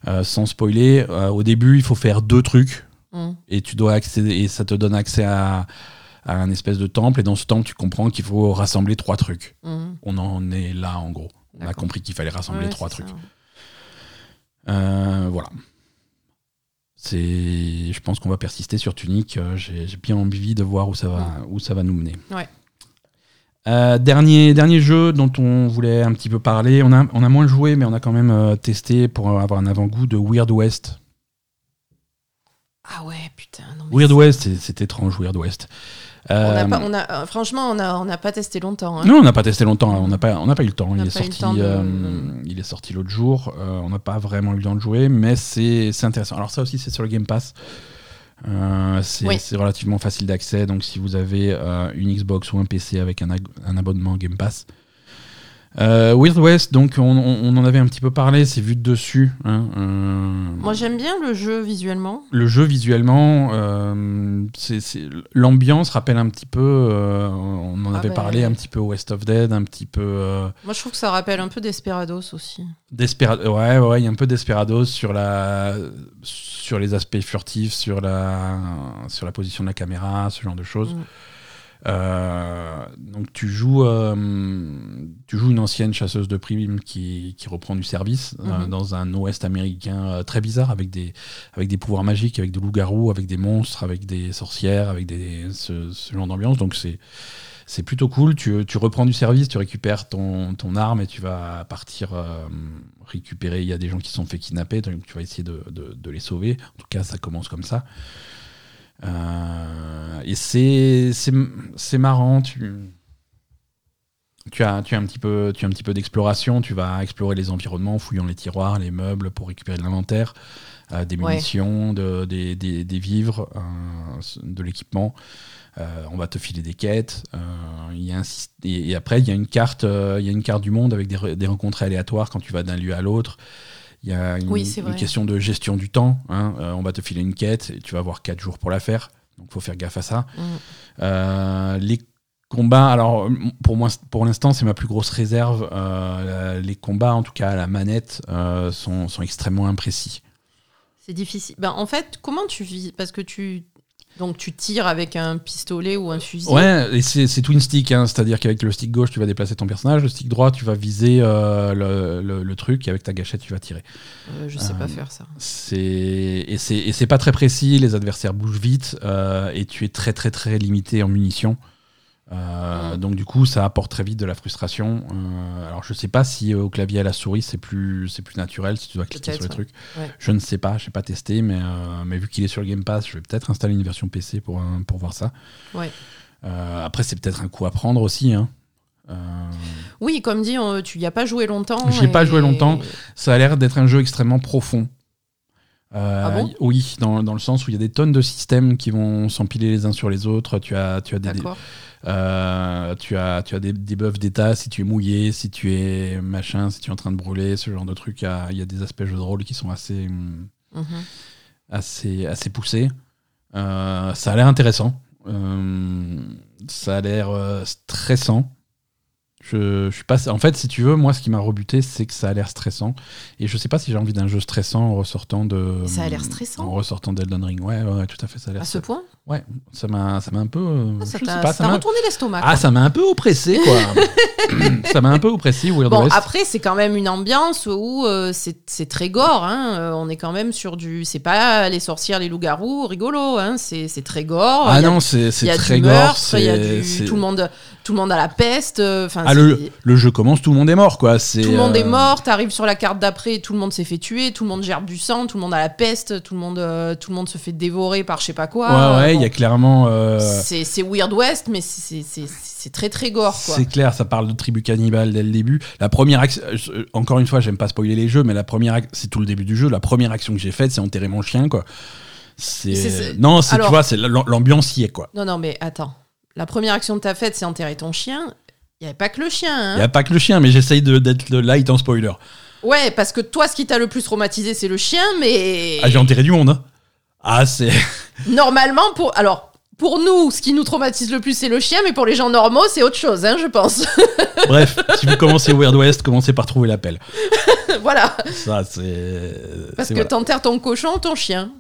euh, sans spoiler, euh, au début, il faut faire deux trucs Mhm. et tu dois accéder et ça te donne accès à, à un espèce de temple et dans ce temple, tu comprends qu'il faut rassembler trois trucs. Mhm. On en est là, en gros. On a compris qu'il fallait rassembler Ouais, trois trucs. Euh, voilà. C'est, je pense qu'on va persister sur Tunic. Euh, J'ai bien envie de voir où ça va, où ça va nous mener. Ouais. Euh, dernier, dernier jeu dont on voulait un petit peu parler. On a, on a moins joué, mais on a quand même euh, testé pour avoir un avant-goût de Weird West. Ah ouais, putain. Non, Weird West, c'est- étrange, Weird West. On a Euh, pas- on a- euh, franchement, on n'a on a pas testé longtemps. hein. Non, on n'a pas testé longtemps. On n'a pas, on n'a pas eu le temps. Il est, sorti, temps de- euh, il est sorti l'autre jour. Euh, on n'a pas vraiment eu le temps de jouer, mais c'est c'est intéressant. Alors ça aussi, c'est sur le Game Pass. Euh, c'est Oui. relativement facile d'accès. Donc si vous avez euh, une Xbox ou un PC avec un abonnement Game Pass. Euh, Weird West, donc on, on- on en avait un petit peu parlé, c'est vu de dessus. hein, euh, Moi, j'aime bien le jeu visuellement. le jeu visuellement, euh, l'ambiance rappelle un petit peu, euh, on en Ah avait ben. parlé un petit peu West of Dead, un petit peu euh, Moi, je trouve que ça rappelle un peu Desperados aussi. Despera- ouais, ouais, il y a un peu Desperados sur la, sur les aspects furtifs, sur la, sur la position de la caméra, ce genre de choses. Mm. Euh, donc tu joues, euh, tu joues une ancienne chasseuse de primes qui, qui reprend du service euh, Mhm. dans un Ouest américain euh, très bizarre avec des, avec des pouvoirs magiques, avec des loups-garous, avec des monstres, avec des sorcières, avec des, ce, ce genre d'ambiance. Donc c'est c'est plutôt cool. Tu, tu reprends du service, tu récupères ton, ton arme et tu vas partir euh, récupérer. Il y a des gens qui sont fait kidnapper, donc tu vas essayer de, de- de les sauver. En tout cas, ça commence comme ça. Euh, et c'est marrant. Tu, tu as, tu as un petit peu, tu as un petit peu d'exploration. Tu vas explorer les environnements, en fouillant les tiroirs, les meubles pour récupérer de l'inventaire, euh, des Ouais. munitions, de- des, des- des vivres, euh, de l'équipement. Euh, on va te filer des quêtes. y a un et, et après, il y a une carte, il y a une carte du monde avec des, des rencontres aléatoires quand tu vas d'un lieu à l'autre. Il y a une, Oui, question de gestion du temps. hein. Euh, on va te filer une quête et tu vas avoir 4 jours pour la faire. Donc, faut faire gaffe à ça. Mm. Euh, les combats, alors pour moi, pour l'instant, c'est ma plus grosse réserve. Euh, les combats, en tout cas à la manette, sont, sont extrêmement imprécis. C'est difficile. Ben, en fait, comment tu vis? Parce que tu. Donc, tu tires avec un pistolet ou un fusil. Ouais, et c'est c'est twin stick, hein, c'est-à-dire qu'avec le stick gauche, tu vas déplacer ton personnage, le stick droit, tu vas viser euh, le, le- le truc, et avec ta gâchette, tu vas tirer. Euh, je sais Euh, pas faire ça. C'est et c'est et c'est pas très précis, les adversaires bougent vite, euh, et tu es très très très limité en munitions. Euh. Donc du coup, ça apporte très vite de la frustration. Euh, alors je sais pas si euh, au clavier à la souris c'est plus c'est plus naturel si tu dois cliquer sur les trucs. ouais. Je ne sais pas, je n'ai pas testé, mais mais vu qu'il est sur le Game Pass, je vais peut-être installer une version PC pour pour voir ça. Ouais. Après, c'est peut-être un coup à prendre aussi. Hein. Oui, comme dit, on- tu y as pas joué longtemps. J'y ai pas et- joué longtemps. ça a l'air d'être un jeu extrêmement profond. Euh, Ah bon? oui, dans, dans le sens où il y a des tonnes de systèmes qui vont s'empiler les uns sur les autres. Tu as, tu as des, euh, tu as, tu as des, des buffs d'état si tu es mouillé, si tu es machin, si tu es en train de brûler, ce genre de trucs. Il y a, il y a des aspects jeux de rôle qui sont assez, Mhm. assez, assez poussés. Euh, ça a l'air intéressant. Ça a l'air stressant. Je, je suis pas. En fait, si tu veux, moi, ce qui m'a rebuté, c'est que ça a l'air stressant. Et je sais pas si j'ai envie d'un jeu stressant en ressortant de. Ça a l'air stressant En ressortant d'Elden Ring. Ouais, ouais, ouais, tout à fait. Ça a l'air. À ce point Ouais, ça m'a, ça m'a un peu. euh, Ça t'a retourné l'estomac. Ah, ça m'a un peu oppressé, quoi. ça m'a un peu oppressé, Weird Bon, West. après, c'est quand même une ambiance où euh, c'est c'est très gore. Hein. Euh, on est quand même sur du. C'est pas les sorcières, les loups-garous, rigolo. Hein. C'est c'est très gore. ah non, c'est, très gore. il y a du- tout le monde, tout le monde a la peste. euh, Enfin, Ah, le, le jeu commence, tout le monde est mort, quoi. C'est, tout le monde est mort. T'arrives sur la carte d'après, tout le monde s'est fait tuer, tout le monde gerbe du sang, tout le monde a la peste, tout le monde, tout le monde se fait dévorer par je sais pas quoi. Ouais, ouais, il y a clairement. euh, c'est Weird West, mais c'est- très très gore. C'est clair, ça parle de tribu cannibale dès le début. La première action, euh, encore une fois, j'aime pas spoiler les jeux, mais la première, c'est tout le début du jeu. La première action que j'ai faite, c'est enterrer mon chien, quoi. C'est non, c'est tu vois, c'est l'am- l'ambiance y est, quoi. Non, non, mais attends. La première action que t'as faite, c'est enterrer ton chien. Il n'y avait pas que le chien. hein. Il y a pas que le chien, mais j'essaye de- d'être le light en spoiler. Ouais, parce que toi, ce qui t'a le plus traumatisé, c'est le chien, mais Ah, j'ai enterré du monde. hein. Ah, c'est. normalement, pour. Alors, pour nous, ce qui nous traumatise le plus, c'est le chien, mais pour les gens normaux, c'est autre chose, hein, je pense. Bref, si vous commencez Weird West, commencez par trouver l'appel. voilà. Ça, c'est. Parce que voilà. t'enterres ton cochon, ton chien.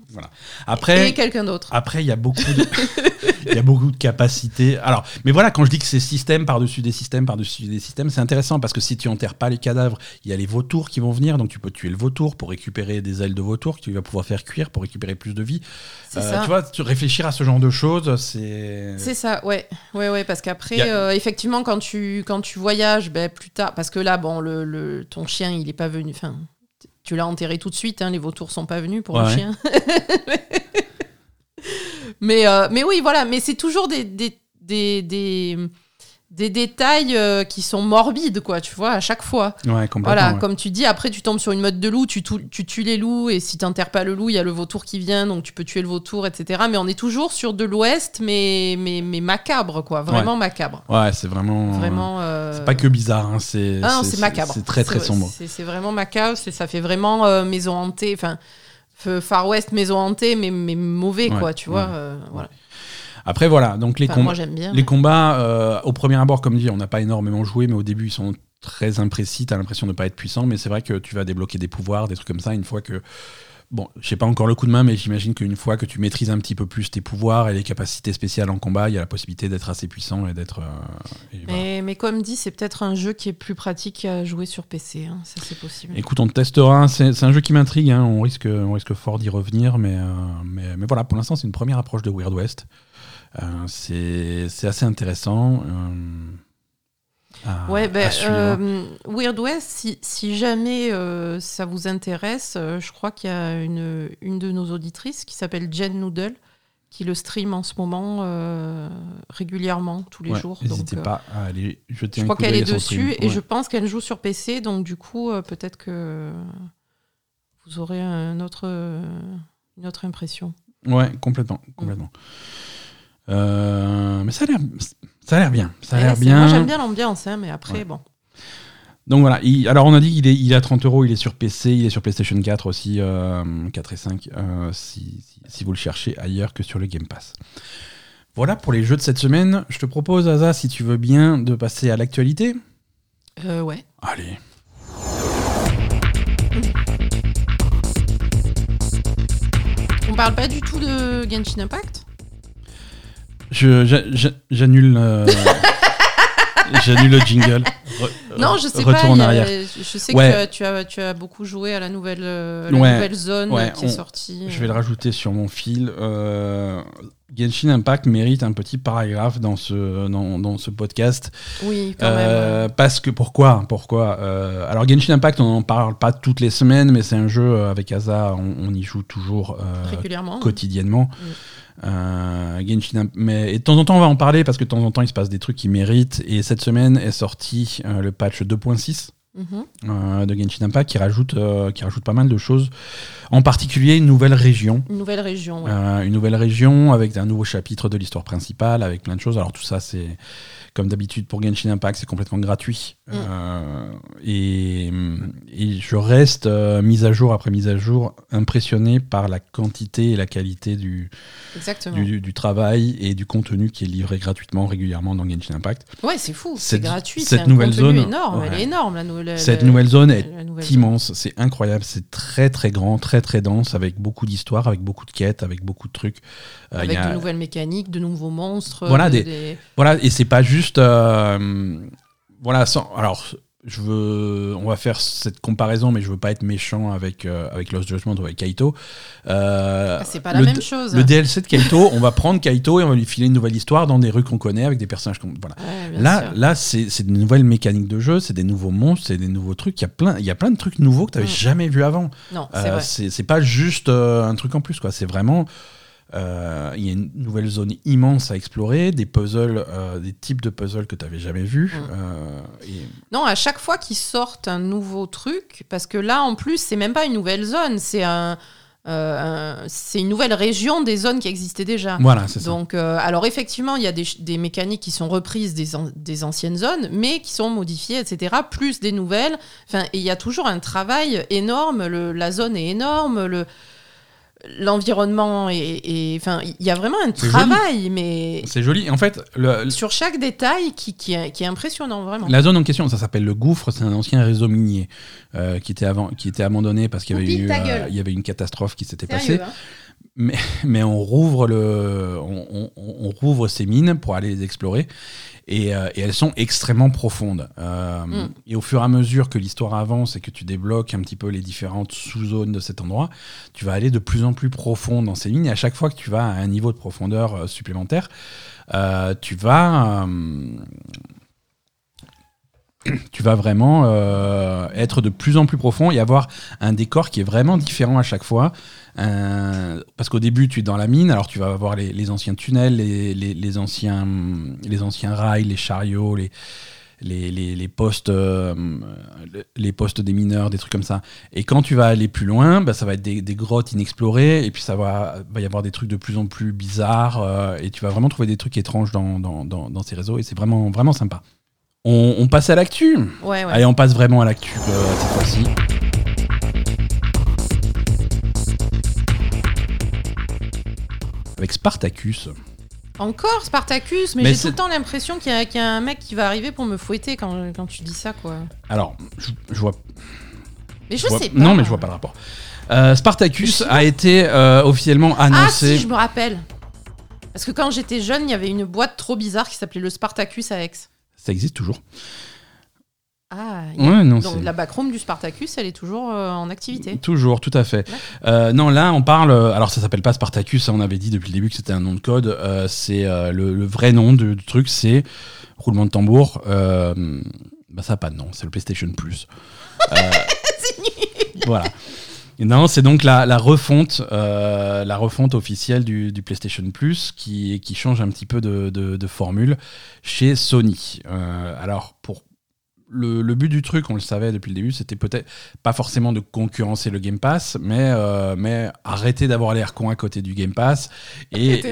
Après, Et quelqu'un d'autre. Après, il y a beaucoup de, il y a beaucoup de capacités. Alors, mais voilà, quand je dis que c'est système par-dessus des systèmes par-dessus des systèmes, c'est intéressant parce que si tu enterres pas les cadavres, il y a les vautours qui vont venir, donc tu peux tuer le vautour pour récupérer des ailes de vautour que tu vas pouvoir faire cuire pour récupérer plus de vie. Euh, ça. Tu vois, tu réfléchir à ce genre de choses, c'est. C'est ça, ouais. Ouais, ouais, parce qu'après, a- euh, effectivement, quand tu, quand tu voyages, ben, plus tard, parce que là, bon, le, le- ton chien, il est pas venu, enfin, tu l'as enterré tout de suite, hein, les vautours sont pas venus pour le Ouais. chien. mais, euh, mais oui, voilà, mais c'est toujours des, des, des, des, des détails euh, qui sont morbides, quoi, tu vois, à chaque fois. Ouais, complètement. Voilà, ouais. comme tu dis, après tu tombes sur une mode de loup, tu, tues les loups, et si t'enterres pas le loup, il y a le vautour qui vient, donc tu peux tuer le vautour, etc. Mais on est toujours sur de l'ouest, mais, mais, mais macabre, quoi, vraiment macabre. Ouais, c'est vraiment. Vraiment. euh, C'est pas que bizarre, hein, c'est. Ah non, c'est macabre. C'est très très sombre. C'est vraiment macabre, c'est- ça fait vraiment euh, maison hantée, enfin. Far West, maison hantée, mais, mais mauvais, quoi, tu vois. euh, voilà. Après, voilà, donc les Enfin, j'aime bien. Les combats, euh, au premier abord, comme dit, on n'a pas énormément joué, mais au début, ils sont très imprécis. T'as l'impression de ne pas être puissant, mais c'est vrai que tu vas débloquer des pouvoirs, des trucs comme ça, une fois que. Bon, je sais pas encore le coup de main, mais j'imagine qu'une fois que tu maîtrises un petit peu plus tes pouvoirs et les capacités spéciales en combat, il y a la possibilité d'être assez puissant et d'être. euh, voilà. Mais, mais comme dit, c'est peut-être un jeu qui est plus pratique à jouer sur PC. hein, Ça, c'est possible. Écoute, on testera. C'est c'est un jeu qui m'intrigue. hein, On, risque, on risque fort d'y revenir. Mais, euh, mais, mais voilà, pour l'instant, c'est une première approche de Weird West. Euh, c'est assez intéressant. euh, à- Ouais, ben, euh, Weird West, si, si jamais euh, ça vous intéresse, euh, je crois qu'il y a une, une de nos auditrices qui s'appelle Jen Noodle qui le stream en ce moment régulièrement, tous les Ouais, jours. N'hésitez pas à aller jeter Je un crois coup qu'elle est dessus stream. et Ouais. je pense qu'elle joue sur PC, donc du coup, peut-être que vous aurez un autre, une autre impression. Ouais, complètement, complètement. Euh, mais ça a l'air, ça a l'air bien. Ça a Ouais, l'air c'est- bien. Moi, j'aime bien l'ambiance, hein, mais après, Ouais. bon. Donc voilà, il- alors on a dit qu'il est, il est à 30 euros, il est sur PC, il est sur PlayStation 4 aussi, euh, 4 et 5, euh, si, si- si vous le cherchez ailleurs que sur le Game Pass. Voilà pour les jeux de cette semaine. Je te propose, Asa, si tu veux bien, de passer à l'actualité. Euh, ouais. Allez. On parle pas du tout de Genshin Impact? J'annule, euh, j'annule le jingle. Non, je sais pas. en a- je sais Ouais. que tu as, tu, beaucoup joué à la nouvelle, euh, la Ouais. nouvelle zone Ouais, qui est on- sortie. Je vais le rajouter sur mon fil. Euh, Genshin Impact mérite un petit paragraphe dans ce, dans, dans ce podcast. Oui, quand Euh, même. Parce que pourquoi Pourquoi Euh, Alors Genshin Impact, on n'en parle pas toutes les semaines, mais c'est un jeu euh, avec Asa, on, on y joue toujours euh, Régulièrement. quotidiennement. Euh, Genshin Imp- mais et de temps en temps on va en parler parce que de temps en temps il se passe des trucs qui méritent. Et cette semaine est sorti euh, le patch 2.6 Mhm. euh, de Genshin Impact qui rajoute, euh, qui rajoute pas mal de choses. En particulier une nouvelle région. Une nouvelle région. ouais. Euh, une nouvelle région avec un nouveau chapitre de l'histoire principale, avec plein de choses. Alors tout ça, c'est comme d'habitude pour Genshin Impact, c'est complètement gratuit. Mm. Euh, et, et je reste euh, mise à jour après mise à jour impressionné par la quantité et la qualité du, du, du travail et du contenu qui est livré gratuitement régulièrement dans Genshin Impact. Ouais, c'est fou. C'est gratuit. cette un nouvelle zone, énorme. Elle ouais. est énorme, la nouvelle. Cette la- nouvelle zone est nouvelle immense, c'est incroyable, c'est très très grand, très très dense, avec beaucoup d'histoires, avec beaucoup de quêtes, avec beaucoup de trucs. Euh, Avec y a- de nouvelles mécaniques, de nouveaux monstres. Voilà, de- des- Voilà, et c'est pas juste. euh, voilà, sans, alors, je veux. On va faire cette comparaison, mais je veux pas être méchant avec, euh, avec Lost Judgment ou avec Kaito. Euh, Ah, c'est pas la même chose. Le DLC de Kaito, on va prendre Kaito et on va lui filer une nouvelle histoire dans des rues qu'on connaît, avec des personnages qu'on. Voilà. Ouais, Là, sûr. là c'est c'est de nouvelles mécaniques de jeu, c'est des nouveaux monstres, c'est des nouveaux trucs. Il y a plein, il y a plein de trucs nouveaux que tu n'avais Mm. jamais vu avant. Non, c'est Euh, vrai. c'est pas juste euh, un truc en plus, quoi. C'est vraiment. Euh, Il y a une nouvelle zone immense à explorer, des puzzles, euh, des types de puzzles que tu n'avais jamais vus. Mm. euh, et- Non, à chaque fois qu'ils sortent un nouveau truc, parce que là, en plus, c'est même pas une nouvelle zone, c'est un, euh, c'est une nouvelle région des zones qui existaient déjà. Voilà, c'est ça. Donc, euh, alors effectivement, il y a des, mécaniques qui sont reprises des, an- des anciennes zones, mais qui sont modifiées, etc. Plus des nouvelles. Enfin, et il y a toujours un travail énorme. Le, la zone est énorme. Le l'environnement est- enfin, il y a vraiment un travail, mais C'est joli. En fait, le- sur chaque détail qui, qui, est, qui est impressionnant vraiment. la zone en question, ça s'appelle le gouffre. C'est un ancien réseau minier euh, qui, était avant, qui était abandonné parce qu'il y avait, eu, euh, il y avait une catastrophe qui s'était passée. Hein. mais on rouvre le, on, on- on rouvre ces mines pour aller les explorer et, euh, et elles sont extrêmement profondes. Euh, Mm. Et au fur et à mesure que l'histoire avance et que tu débloques un petit peu les différentes sous-zones de cet endroit, tu vas aller de plus en plus profond dans ces mines et à chaque fois que tu vas à un niveau de profondeur euh, supplémentaire, euh, tu vas euh, tu vas vraiment euh, être de plus en plus profond et avoir un décor qui est vraiment différent à chaque fois. Euh, parce qu'au début, tu es dans la mine, alors tu vas avoir les, anciens tunnels, les, anciens, les anciens rails, les chariots, les, postes, euh, les postes des mineurs, des trucs comme ça. Et quand tu vas aller plus loin, bah, ça va être des, grottes inexplorées, et puis ça va, y avoir des trucs de plus en plus bizarres, et tu vas vraiment trouver des trucs étranges dans, dans ces réseaux, et c'est vraiment, vraiment sympa. On, on passe à l'actu. Ouais, ouais. Allez, on passe vraiment à l'actu euh, cette fois-ci. Avec Spartacus. Encore Spartacus, mais, Mais j'ai tout le temps l'impression qu'il y, a- qu'il y a un mec qui va arriver pour me fouetter quand, quand tu dis ça, quoi. Alors, je, je vois, Mais je, je vois- sais pas. Non, mais je vois pas le rapport. Euh, Spartacus a été euh, officiellement Ah annoncé. si, je me rappelle. Parce que quand j'étais jeune, il y avait une boîte trop bizarre qui s'appelait le Spartacus à Aix. Ça existe toujours. Ah, Ouais, non, donc la backroom du Spartacus, elle est toujours euh, en activité. Toujours, tout à fait. Euh, non, là, on parle. euh, Alors, ça s'appelle pas Spartacus. hein, on avait dit depuis le début que c'était un nom de code. euh, c'est le, le vrai nom du, du truc, c'est roulement de tambour. bah, ça pas de nom. C'est le PlayStation Plus. Voilà. Non, c'est donc la, la refonte, euh, la refonte officielle du, du PlayStation Plus qui, qui change un petit peu de, de- de formule chez Sony. Euh, alors, pour le, le but du truc, on le savait depuis le début, c'était peut-être pas forcément de concurrencer le Game Pass, mais, euh, mais arrêter d'avoir l'air con à côté du Game Pass et,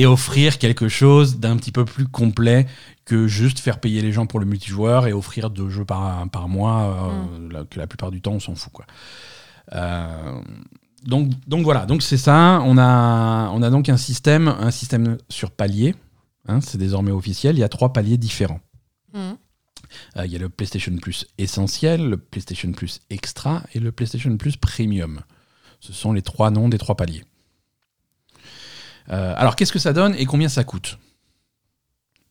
et offrir quelque chose d'un petit peu plus complet que juste faire payer les gens pour le multijoueur et offrir deux jeux par, par mois, euh, la- que la plupart du temps on s'en fout. Quoi. Euh, donc, donc voilà, donc c'est ça. On a, on a donc un système, un système sur palier. hein, c'est désormais officiel. Il y a trois paliers différents. Mhm. Euh, il y a le PlayStation Plus essentiel, le PlayStation Plus extra et le PlayStation Plus premium. Ce sont les trois noms des trois paliers. Alors, qu'est-ce que ça donne et combien ça coûte?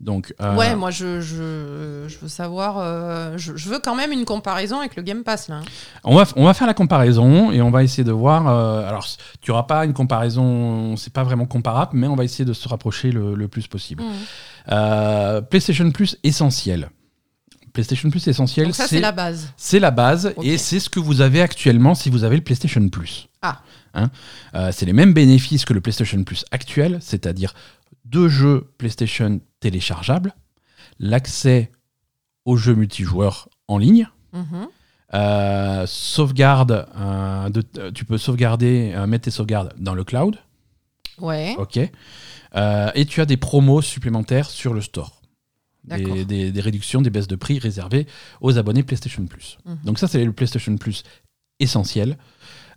Donc, euh, Ouais, moi je, je, je veux savoir. euh, je, je veux quand même une comparaison avec le Game Pass là. on, va, on va faire la comparaison et on va essayer de voir. euh, alors, tu n'auras pas une comparaison, c'est pas vraiment comparable, mais on va essayer de se rapprocher le, le plus possible. Euh, PlayStation Plus essentiel. PlayStation Plus essentiel, c'est la base. C'est la base et c'est ce que vous avez actuellement si vous avez le PlayStation Plus. Ah. Hein c'est les mêmes bénéfices que le PlayStation Plus actuel, c'est-à-dire deux jeux PlayStation téléchargeables, l'accès aux jeux multijoueurs en ligne, Mhm. euh, sauvegarde, euh, de- euh, tu peux sauvegarder, euh, mettre tes sauvegardes dans le cloud, Ouais. ok, et tu as des promos supplémentaires sur le store. Des, des- des réductions, des baisses de prix réservées aux abonnés PlayStation Plus. Mhm. Donc ça, c'est le PlayStation Plus essentiel.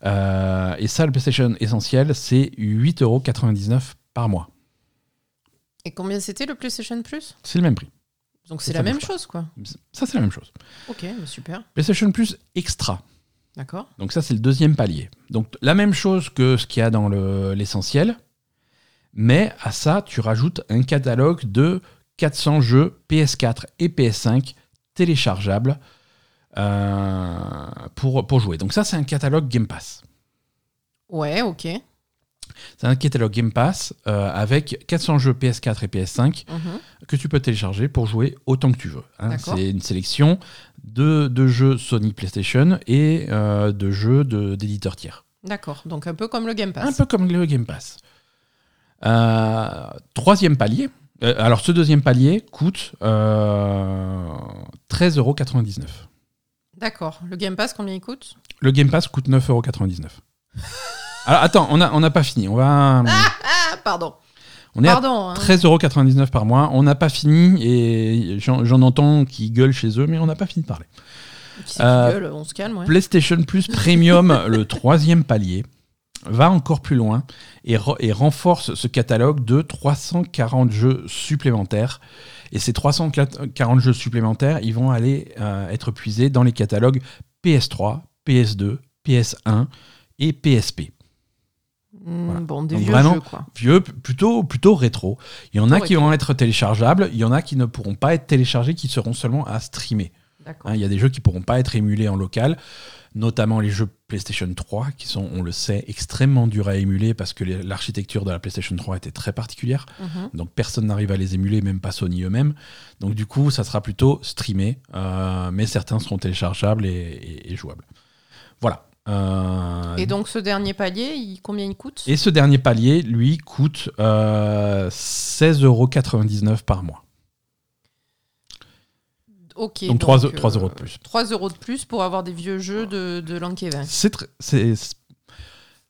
Et ça, le PlayStation essentiel, c'est 8,99€ par mois. Et combien c'était le PlayStation Plus? C'est le même prix. Donc c'est la même chose quoi. Ça, c'est la même chose. Ok, bah, super. PlayStation Plus extra. D'accord. Donc ça, c'est le deuxième palier. Donc la même chose que ce qu'il y a dans le- l'essentiel, mais à ça, tu rajoutes un catalogue de 400 jeux PS4 et PS5 téléchargeables euh, pour, pour jouer. Donc ça, c'est un catalogue Game Pass. Ouais, ok. C'est un catalogue Game Pass euh, avec 400 jeux PS4 et PS5 Mhm. que tu peux télécharger pour jouer autant que tu veux. hein. C'est une sélection de, de jeux Sony PlayStation et euh, de jeux d'éditeurs tiers. D'accord. Donc un peu comme le Game Pass. Un peu comme le Game Pass. Euh, troisième palier. Alors, ce deuxième palier coûte euh, 13,99€. D'accord. Le Game Pass, combien il coûte? Le Game Pass coûte 9,99€. Alors, attends, on n'a on pas fini. On, va, Ah, pardon. on est à Pardon. hein. 13,99€ par mois. On n'a pas fini et j'en entends qui gueulent chez eux, mais on n'a pas fini de parler. Euh, gueule On se calme, ouais. PlayStation Plus Premium, le troisième palier, va encore plus loin et, re- et renforce ce catalogue de 340 jeux supplémentaires. Et ces 340 jeux supplémentaires, ils vont aller euh, être puisés dans les catalogues PS3, PS2, PS1 et PSP. Voilà. Bon, des Donc vieux vraiment, jeux, quoi. Vieux, plutôt, plutôt rétro. Il y en a qui vont être téléchargeables, il y en a qui ne pourront pas être téléchargés, qui seront seulement à streamer. Hein, Il y a des jeux qui pourront pas être émulés en local, notamment les jeux PlayStation 3, qui sont, on le sait, extrêmement durs à émuler parce que l'architecture de la PlayStation 3 était très particulière. Mhm. Donc personne n'arrive à les émuler, même pas Sony eux-mêmes. Donc du coup, ça sera plutôt streamé, euh, mais certains seront téléchargeables et, et- et jouables. Voilà. Euh, Et donc ce dernier palier, il- combien il coûte? Et ce dernier palier, lui, coûte euh, 16,99€ par mois. Ok. donc euros de plus. 3 euros de plus pour avoir des vieux jeux de, de Lankevin. C'est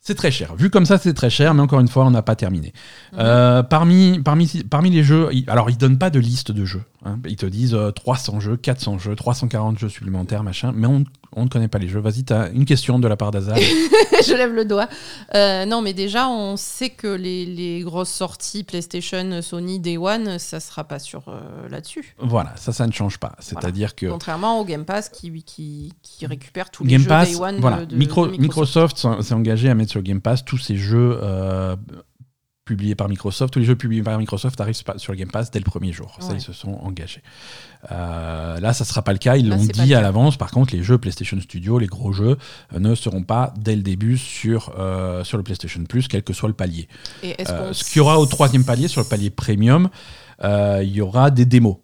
c'est très cher. Vu comme ça, c'est très cher, mais encore une fois, on n'a pas terminé. Mhm. Euh, parmi, parmi, parmi les jeux, alors ils donnent pas de liste de jeux. hein. Ils te disent euh, 300 jeux, 400 jeux, 340 jeux supplémentaires, machin, mais on, on ne connaît pas les jeux. Vas-y, tu as une question de la part d'Azal. je lève le doigt. Euh, non, mais déjà, on sait que les, les grosses sorties PlayStation, Sony, Day One, ça sera pas sur euh, là-dessus. voilà, ça, ça ne change pas. C'est-à-dire que Contrairement au Game Pass qui, qui, qui récupère tous les Game jeux Pass, Day One de- voilà, de, Micro- de Microsoft s'en- s'est engagé à mettre sur Game Pass tous ces jeux euh, publiés par Microsoft. Tous les jeux publiés par Microsoft arrivent sur le Game Pass dès le premier jour. Ça, ils se sont engagés. Euh, là, ça sera pas le cas. Ils l'ont dit à l'avance. Par contre, les jeux PlayStation Studio, les gros jeux, euh, ne seront pas dès le début sur, euh, sur le PlayStation Plus, quel que soit le palier. Et ce qu'il y aura au troisième palier, sur le palier Premium, il y aura des démos.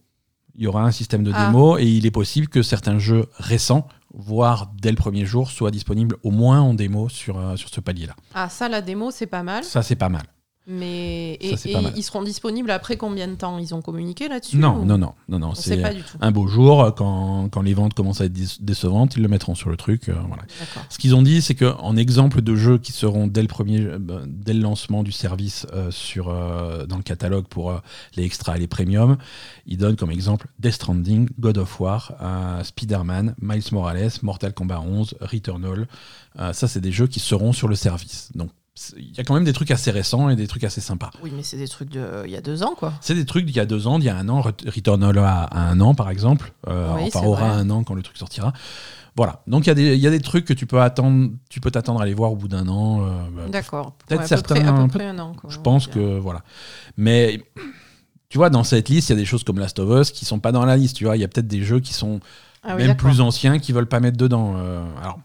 Il y aura un système de Ah. démos et il est possible que certains jeux récents, voire dès le premier jour, soient disponibles au moins en démo sur, euh, sur ce palier-là. Ah, ça, la démo, c'est pas mal. Ça, c'est pas mal. Mais et, et ils seront disponibles après combien de temps Ils ont communiqué là-dessus Non, ou- non, non, non, non. C'est pas du tout. un beau jour, quand, quand les ventes commencent à être déce- décevantes, ils le mettront sur le truc. euh, voilà. Ce qu'ils ont dit, c'est qu'en exemple de jeux qui seront dès le, premier, ben, dès le lancement du service euh, sur, euh, dans le catalogue pour euh, les extras et les premiums, ils donnent comme exemple Death Stranding, God of War, Spider-Man, Miles Morales, Mortal Kombat 11, Returnal. Euh, ça, c'est des jeux qui seront sur le service. Donc, il y a quand même des trucs assez récents et des trucs assez sympas. Oui, mais c'est des trucs de il y a deux ans, quoi. C'est des trucs d'il y a deux ans, d'il y a un an. Ret- Returnal a, un an, par exemple. Euh, Oui, enfin, aura vrai. un an quand le truc sortira. Voilà. Donc, il y, a des- il y a des trucs que tu peux attendre, tu peux t'attendre à les voir au bout d'un an. euh, bah, D'accord. peut-être Ouais, à peu certains- près- à peu près un an, quoi, je pense que voilà. Mais tu vois, dans cette liste, il y a des choses comme Last of Us qui sont pas dans la liste. Tu vois, il y a peut-être des jeux qui sont Ah oui, même plus anciens qui veulent pas mettre dedans. euh, alors,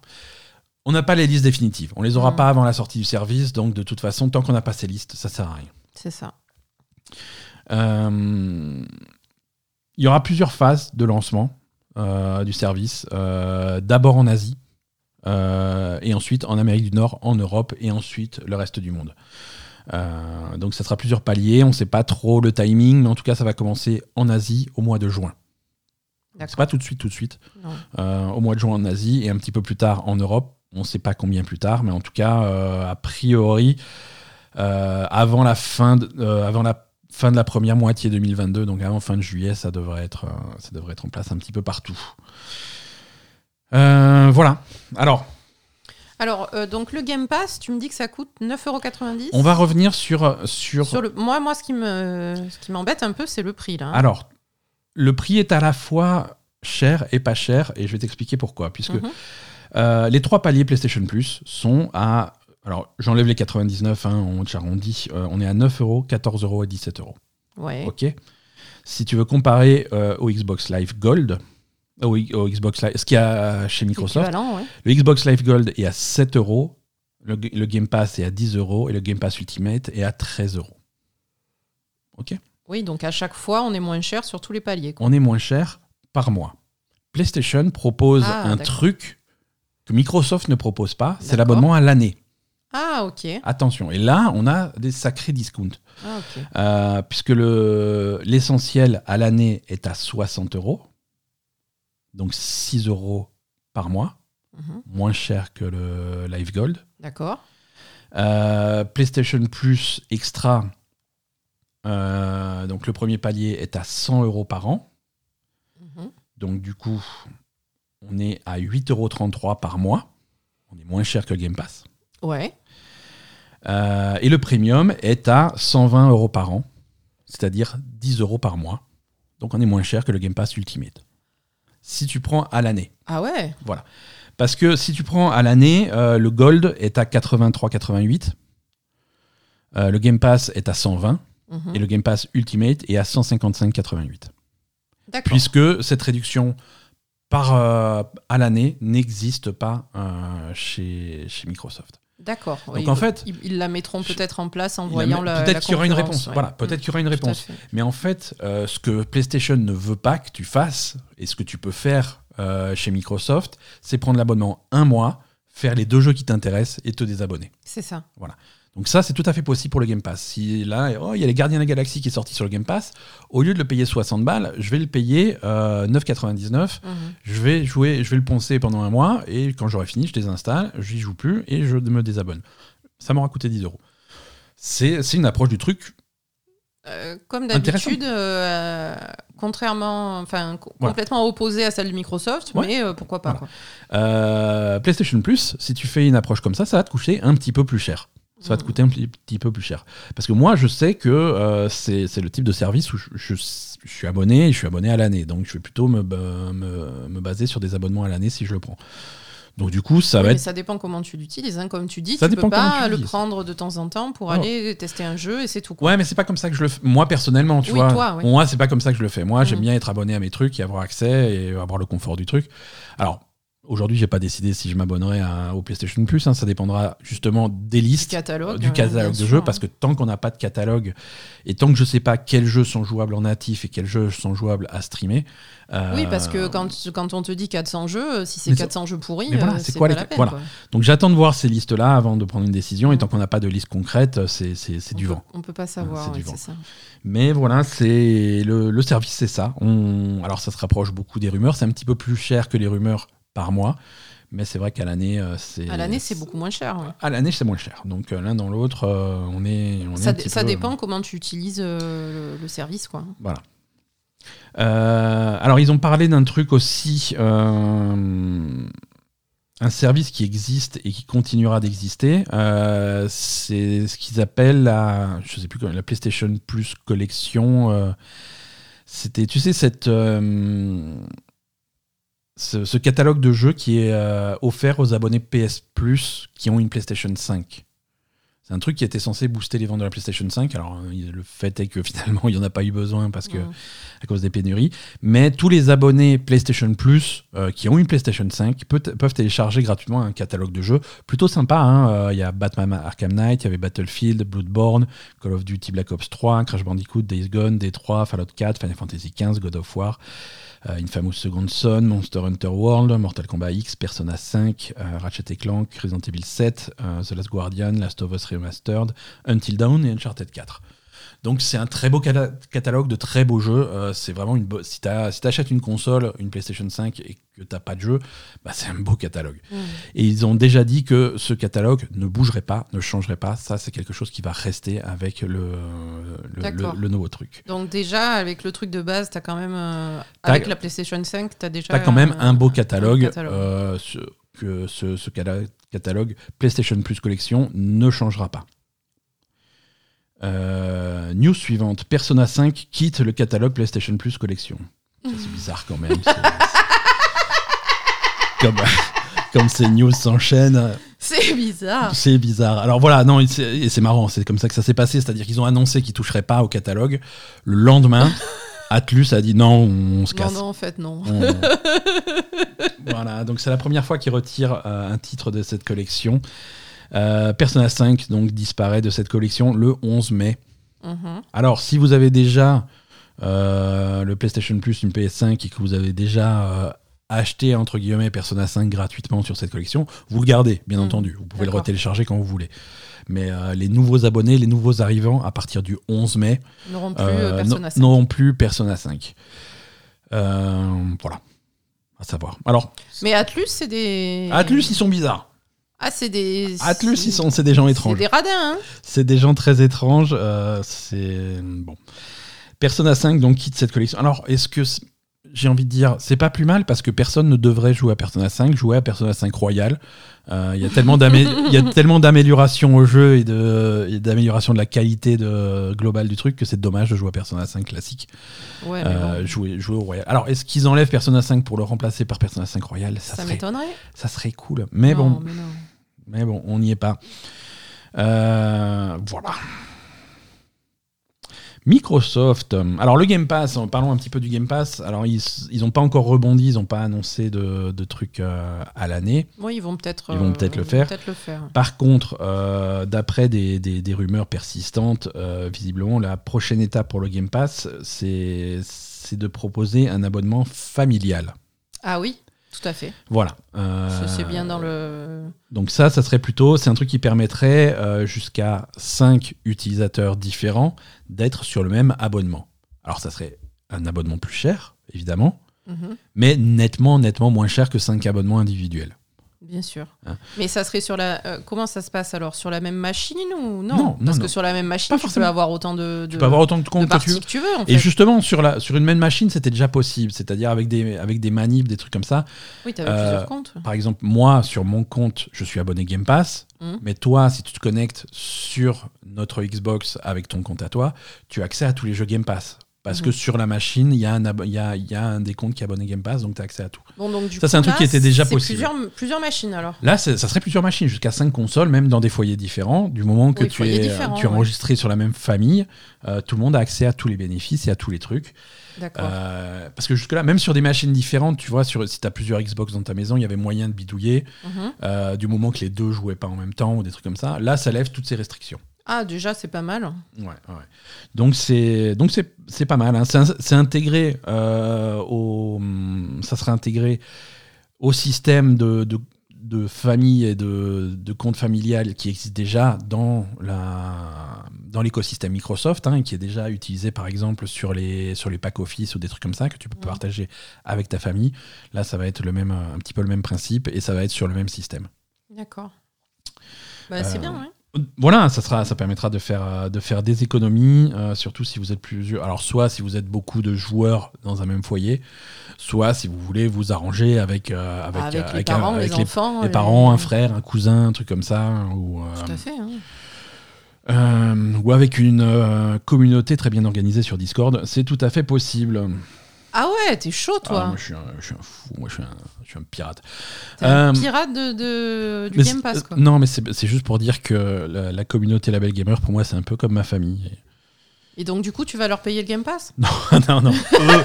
on n'a pas les listes définitives. On les aura pas avant la sortie du service. Donc, de toute façon, tant qu'on n'a pas ces listes, ça sert à rien. C'est ça. Euh, il y aura plusieurs phases de lancement euh, du service. Euh, D'abord en Asie, et ensuite en Amérique du Nord, en Europe, et ensuite le reste du monde. Donc ça sera plusieurs paliers. On ne sait pas trop le timing, mais en tout cas, ça va commencer en Asie au mois de juin. C'est pas tout de suite, tout de suite. Au mois de juin en Asie et un petit peu plus tard en Europe. On ne sait pas combien plus tard, mais en tout cas, euh, a priori, euh, avant, la fin de, euh, avant la fin de la première moitié 2022, donc avant fin de juillet, ça devrait être, ça devrait être en place un petit peu partout. Voilà. Alors, Alors, euh, donc le Game Pass, tu me dis que ça coûte 9,90€ on va revenir sur, sur, Sur le... Moi, moi, ce qui me, m'embête un peu, c'est le prix là. Alors, le prix est à la fois cher et pas cher, et je vais t'expliquer pourquoi. Puisque Mhm. Euh, les trois paliers PlayStation Plus sont à. Alors, j'enlève les 99, hein, on arrondi. Euh, on est à 9 euros, 14 euros et 17 euros. Ouais. Ok Si tu veux comparer euh, au Xbox Live Gold, au, au Xbox Live, ce qu'il y a chez Microsoft, ouais. le Xbox Live Gold est à 7 euros, le, le Game Pass est à 10 euros, et le Game Pass Ultimate est à 13 euros. Ok Oui, donc à chaque fois, on est moins cher sur tous les paliers. quoi. on est moins cher par mois. PlayStation propose Ah, un truc que Microsoft ne propose pas, c'est l'abonnement à l'année. Ah, ok. Attention. Et là, on a des sacrés discounts. Ah. Euh, puisque le- l'essentiel à l'année est à 60 euros. Donc 6 euros par mois. Mhm. Moins cher que le Live Gold. D'accord. Euh, PlayStation Plus Extra. euh, donc le premier palier est à 100 euros par an. Mhm. Donc du coup, on est à 8,33 euros par mois. On est moins cher que le Game Pass. Ouais. Euh, et le premium est à 120 euros par an, c'est-à-dire 10 euros par mois. Donc on est moins cher que le Game Pass Ultimate. Si tu prends à l'année. Ah ouais. Parce que si tu prends à l'année, euh, le Gold est à 83,88. Euh, le Game Pass est à 120 Mhm. et le Game Pass Ultimate est à 155,88. D'accord. Puisque cette réduction par, euh, à l'année n'existe pas euh, chez, chez Microsoft. D'accord. Donc oui, en fait, ils, ils la mettront peut-être en place en voyant la. Peut-être qu'il y aura une réponse. ouais. Voilà, peut-être qu'il y aura une réponse. Mais en fait, euh, ce que PlayStation ne veut pas que tu fasses, et ce que tu peux faire euh, chez Microsoft, c'est prendre l'abonnement un mois, faire les deux jeux qui t'intéressent et te désabonner. C'est ça. Donc ça, c'est tout à fait possible pour le Game Pass. Si là, oh, il y a les Gardiens de la Galaxie qui est sorti sur le Game Pass, au lieu de le payer 60 balles, je vais le payer euh, 9,99. Mhm. Je vais jouer, je vais le poncer pendant un mois, et quand j'aurai fini, je désinstalle, j'y joue plus et je me désabonne. Ça m'aura coûté 10 euros. C'est une approche du truc Euh, comme d'habitude, euh, contrairement, enfin Voilà. complètement opposée à celle de Microsoft, Ouais. mais euh, pourquoi pas. Voilà. quoi. Euh, PlayStation Plus, si tu fais une approche comme ça, ça va te coûter un petit peu plus cher. Ça va te coûter un petit, peu plus cher. Parce que moi, je sais que euh, c'est le type de service où je, je- je suis abonné et je suis abonné à l'année. Donc, je vais plutôt me, ba- me, me baser sur des abonnements à l'année si je le prends. Donc, du coup, ça Oui, va mais être. ça dépend comment tu l'utilises. hein. Comme tu dis, Ça tu peux pas le prendre de temps en temps pour Oh. aller tester un jeu et c'est tout. quoi. Ouais, mais c'est pas comme ça que je le fais. Moi, personnellement, tu Oui, vois. toi, oui. Moi, c'est pas comme ça que je le fais. Moi, j'aime Mhm. bien être abonné à mes trucs et avoir accès et avoir le confort du truc. Alors, aujourd'hui, j'ai pas décidé si je m'abonnerai au PlayStation Plus. hein. Ça dépendra justement des Du listes. du euh, catalogue de sûr. jeux parce que tant qu'on n'a pas de catalogue et tant que je sais pas quels jeux sont jouables en natif et quels jeux sont jouables à streamer euh, Oui, parce que quand, quand on te dit 400 jeux, si c'est Mais c'est- 400 jeux pourris, voilà, euh, c'est quoi pas les- la peine. voilà. quoi. donc j'attends de voir ces listes là avant de prendre une décision et tant qu'on n'a pas de liste concrète c'est du peut, vent On peut pas savoir, c'est ouais, ça. mais voilà c'est le, le service c'est ça on alors ça se rapproche beaucoup des rumeurs c'est un petit peu plus cher que les rumeurs par mois mais c'est vrai qu'à l'année euh, c'est À l'année, c'est beaucoup moins cher. ouais. à l'année c'est moins cher donc euh, l'un dans l'autre euh, on est on est Ça, un dé- petit ça peu- dépend comment tu utilises le, le service. Quoi. Voilà. Euh, alors, ils ont parlé d'un truc aussi, euh, un service qui existe et qui continuera d'exister. Euh, c'est ce qu'ils appellent la, je sais plus comment, la PlayStation Plus collection. C'était, tu sais, cette, ce, ce catalogue de jeux qui est euh, offert aux abonnés PS Plus qui ont une PlayStation 5. C'est un truc qui était censé booster les ventes de la PlayStation 5. Alors, euh, le fait est que finalement, il n'y en a pas eu besoin parce que à cause des pénuries. Mais tous les abonnés PlayStation Plus euh, qui ont une PlayStation 5 peut- peuvent télécharger gratuitement un catalogue de jeux plutôt sympa. hein. Euh, Il y a Batman Arkham Knight, il y avait Battlefield, Bloodborne, Call of Duty Black Ops 3, Crash Bandicoot, Days Gone, D3, Fallout 4, Final Fantasy XV, God of War. Euh, Infamous Second Son, Monster Hunter World, Mortal Kombat X, Persona 5, euh, Ratchet Clank, Resident Evil 7, euh, The Last Guardian, Last of Us Remastered, Until Dawn et Uncharted 4. Donc c'est un très beau cata- catalogue de très beaux jeux. Euh, c'est vraiment une si tu si achètes une console, une PlayStation 5 et que t'as pas de jeu, bah, c'est un beau catalogue. Mm. Et ils ont déjà dit que ce catalogue ne bougerait pas, ne changerait pas. Ça c'est quelque chose qui va rester avec le, le, D'accord. le- le nouveau truc. Donc déjà, avec le truc de base, t'as quand même... euh, avec la PlayStation 5, t'as déjà... T'as quand même un beau catalogue. catalogue. euh, ce- que ce, ce cala- catalogue PlayStation Plus Collection ne changera pas. Euh, news suivante Persona 5 quitte le catalogue PlayStation Plus Collection. C'est bizarre quand même. comme, comme ces news s'enchaînent, C'est bizarre. c'est bizarre. Alors voilà, non, et c'est marrant, c'est comme ça que ça s'est passé, c'est-à-dire qu'ils ont annoncé qu'ils toucheraient pas au catalogue. Le lendemain, Atlus a dit non, on se Non, casse. non, en fait, non. On- voilà, donc c'est la première fois qu'ils retirent euh, un titre de cette collection. Euh, Persona 5 donc disparaît de cette collection le 11 mai. Mhm. Alors, si vous avez déjà euh, le PlayStation Plus, une PS5 et que vous avez déjà euh, acheté entre guillemets Persona 5 gratuitement sur cette collection, vous le gardez, bien Mhm. entendu. Vous pouvez le retélécharger quand vous voulez. Mais euh, les nouveaux abonnés, les nouveaux arrivants à partir du 11 mai, N'auront plus Persona n- 5. n'auront plus Persona 5. Euh, voilà. À savoir. Alors, Mais Atlus, c'est des... Atlus, ils sont bizarres. Ah, c'est des... Atlus, ils sont, c'est des gens C'est étranges. des radins, hein C'est des gens très étranges. euh, c'est bon. Persona 5 donc quitte cette collection. Alors, est-ce que j'ai envie de dire, c'est pas plus mal parce que personne ne devrait jouer à Persona 5, jouer à Persona 5 Royal. Euh, Il y a tellement d'amé- y a tellement d'améliorations au jeu et de et d'amélioration de la qualité de, globale du truc que c'est dommage de jouer à Persona 5 classique. Ouais, Euh, bon, jouer, jouer au Royal. Alors, est-ce qu'ils enlèvent Persona 5 pour le remplacer par Persona 5 Royal? Ça, ça serait, m'étonnerait. ça serait cool. Mais Non, bon, mais non. Mais bon, on n'y est pas. Euh, voilà. Microsoft. Alors le Game Pass, parlons un petit peu du Game Pass. Alors ils n'ont pas encore rebondi, ils n'ont pas annoncé de, de trucs euh, à l'année. Oui, ils vont peut-être. Ils vont euh, peut-être le peut-être le faire. Par contre, euh, d'après des, des- des rumeurs persistantes, visiblement la prochaine étape pour le Game Pass, c'est de proposer un abonnement familial. Ah oui, tout à fait. Voilà. Euh, Ça, C'est bien dans le. Donc ça, ça serait plutôt, c'est un truc qui permettrait euh, jusqu'à 5 utilisateurs différents d'être sur le même abonnement. Alors ça serait un abonnement plus cher, évidemment, Mhm, mais nettement, nettement moins cher que 5 abonnements individuels. Bien sûr. Hein. Mais ça serait sur la. euh, comment ça se passe alors? Sur la même machine ou non, Parce non. que sur la même machine, Pas tu peux avoir autant de. Tu peux avoir autant de comptes que tu veux. que tu veux, en Et justement, sur, la, sur une même machine, c'était déjà possible, c'est-à-dire avec des, avec des manips, des trucs comme ça. Oui, tu avais Euh, plusieurs comptes. Par exemple, moi, sur mon compte, je suis abonné Game Pass, Mhm. mais toi, si tu te connectes sur notre Xbox avec ton compte à toi, tu as accès à tous les jeux Game Pass. Parce Mhm. que sur la machine, il y, a y, a, il y a un des comptes qui est abonné Game Pass, donc tu as accès à tout. Bon, donc, du ça, c'est un truc qui était déjà possible. Plusieurs, plusieurs machines alors. Là, ça serait plusieurs machines, jusqu'à 5 consoles, même dans des foyers différents. Du moment que Oui, tu es, tu es ouais. enregistré sur la même famille, euh, tout le monde a accès à tous les bénéfices et à tous les trucs. D'accord. Euh, parce que jusque-là, même sur des machines différentes, tu vois, sur, si tu as plusieurs Xbox dans ta maison, il y avait moyen de bidouiller, Mhm. euh, du moment que les deux jouaient pas en même temps ou des trucs comme ça. Là, ça lève toutes ces restrictions. Ah, déjà, c'est pas mal. Ouais, ouais. Donc c'est donc c'est c'est pas mal. hein. C'est intégré euh, au ça serait intégré au système de, de, de famille et de, de compte familial qui existe déjà dans la dans l'écosystème Microsoft, hein, qui est déjà utilisé par exemple sur les sur les packs Office ou des trucs comme ça que tu peux Mhm. partager avec ta famille. Là, ça va être le même un petit peu le même principe et ça va être sur le même système. D'accord. Bah, c'est Euh, bien, ouais. Voilà, ça, sera, ça permettra de faire, euh, de faire des économies, euh, surtout si vous êtes plusieurs. Alors, soit si vous êtes beaucoup de joueurs dans un même foyer, soit si vous voulez vous arranger avec, euh, avec, Avec, les un- parents, avec les enfants. les parents, un frère, un cousin, un truc comme ça, ou, euh, Tout à fait. hein. ou avec une communauté très bien organisée sur Discord. C'est tout à fait possible. Ah ouais, t'es chaud, Ah, toi. moi, je suis, un, je suis un fou, moi, je suis un, je suis un pirate. Un Euh, pirate de, de- du Game Pass, quoi. Non, mais c'est c'est juste pour dire que la, la communauté Label Gamer, pour moi, c'est un peu comme ma famille. Et donc, du coup, tu vas leur payer le Game Pass? Non, non, non. Eux,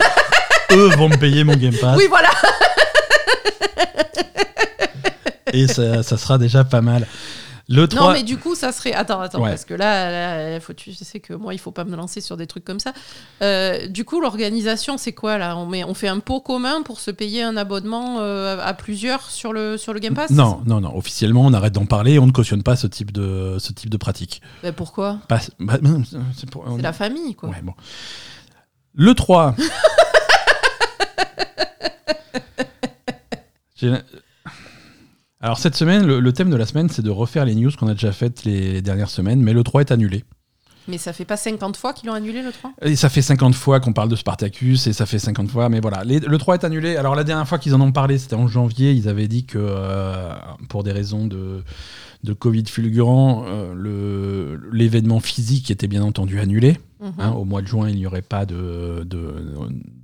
eux vont me payer mon Game Pass Oui, voilà. et ça, ça sera déjà pas mal. Le 3, Non, mais du coup, ça serait. Attends, attends, Ouais. parce que là, là, faut, tu sais que moi, il faut pas me lancer sur des trucs comme ça. Euh, du coup, l'organisation, c'est quoi là? On, met, on fait un pot commun pour se payer un abonnement euh, à plusieurs sur le, sur le Game Pass? Non, non, non. Officiellement, on arrête d'en parler et on ne cautionne pas ce type de, ce type de pratique. Ben, pourquoi? Pas- bah, non, c'est pour- la famille, quoi. Ouais, bon. Le 3. Alors, cette semaine, le, le thème de la semaine, c'est de refaire les news qu'on a déjà faites les dernières semaines, mais le 3 est annulé. Mais ça fait pas 50 fois qu'ils l'ont annulé le 3 Et ça fait 50 fois qu'on parle de Spartacus et ça fait 50 fois, mais voilà. Les- le 3 est annulé. Alors la dernière fois qu'ils en ont parlé, c'était en janvier. Ils avaient dit que euh, pour des raisons de, de Covid fulgurant, euh, l'événement physique était bien entendu annulé. Mhm. Hein, au mois de juin, il n'y aurait pas de, de,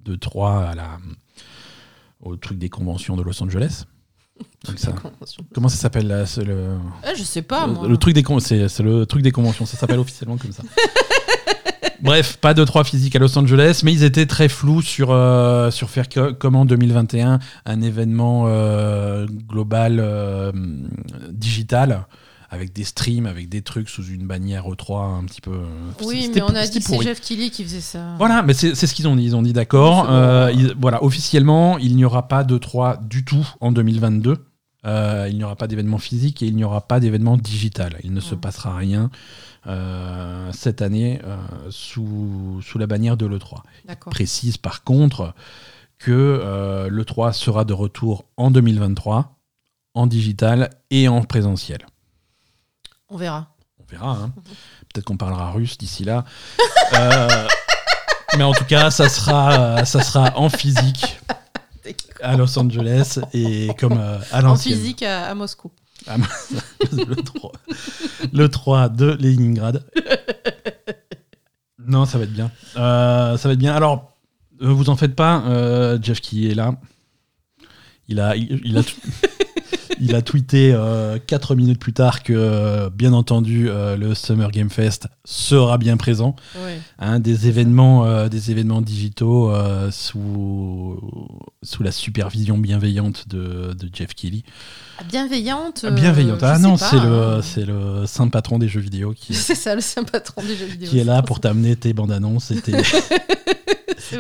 de 3 à la, au truc des conventions de Los Angeles. Ça- comment ça s'appelle là le, Eh, je sais pas, le, moi. le truc des con- c'est le truc des conventions, ça s'appelle officiellement comme ça. Bref, pas de 3 physiques à Los Angeles, mais ils étaient très flous sur, euh, sur faire que- comme en 2021 un événement euh, global euh, digital avec des streams, avec des trucs sous une bannière E3 un petit peu. euh, Oui, mais on a dit que c'est. Jeff Kelly qui faisait ça. Voilà, mais c'est ce qu'ils ont dit. Ils ont dit d'accord. Euh, voilà, officiellement, il n'y aura pas de 3 du tout en 2022. Euh, il n'y aura pas d'événement physique et il n'y aura pas d'événement digital. Il ne se passera rien euh, cette année sous, sous la bannière de l'E3. D'accord. Précise par contre que euh, l'E3 sera de retour en 2023 en digital et en présentiel. On verra. On verra. hein. Peut-être qu'on parlera russe d'ici là. Euh, mais en tout cas, ça sera, ça sera en physique à Los Angeles et comme euh, à En physique à, à Moscou. le, 3, le 3 de Leningrad. Non, ça va être bien. Euh, ça va être bien. Alors, euh, vous en faites pas, euh, Jeff qui est là. Il a, il, il a tout- il a tweeté 4 minutes plus tard que, bien entendu, le Summer Game Fest sera bien présent. Ouais. Hein, des, événements, des événements digitaux sous, sous la supervision bienveillante de, de Jeff. Ah, Bienveillante. euh, bienveillante. Ah sais non, c'est hein. le, c'est le saint patron des jeux vidéo qui, C'est ça, le saint patron des jeux vidéo. qui est là pour t'amener tes bandes annonces et tes.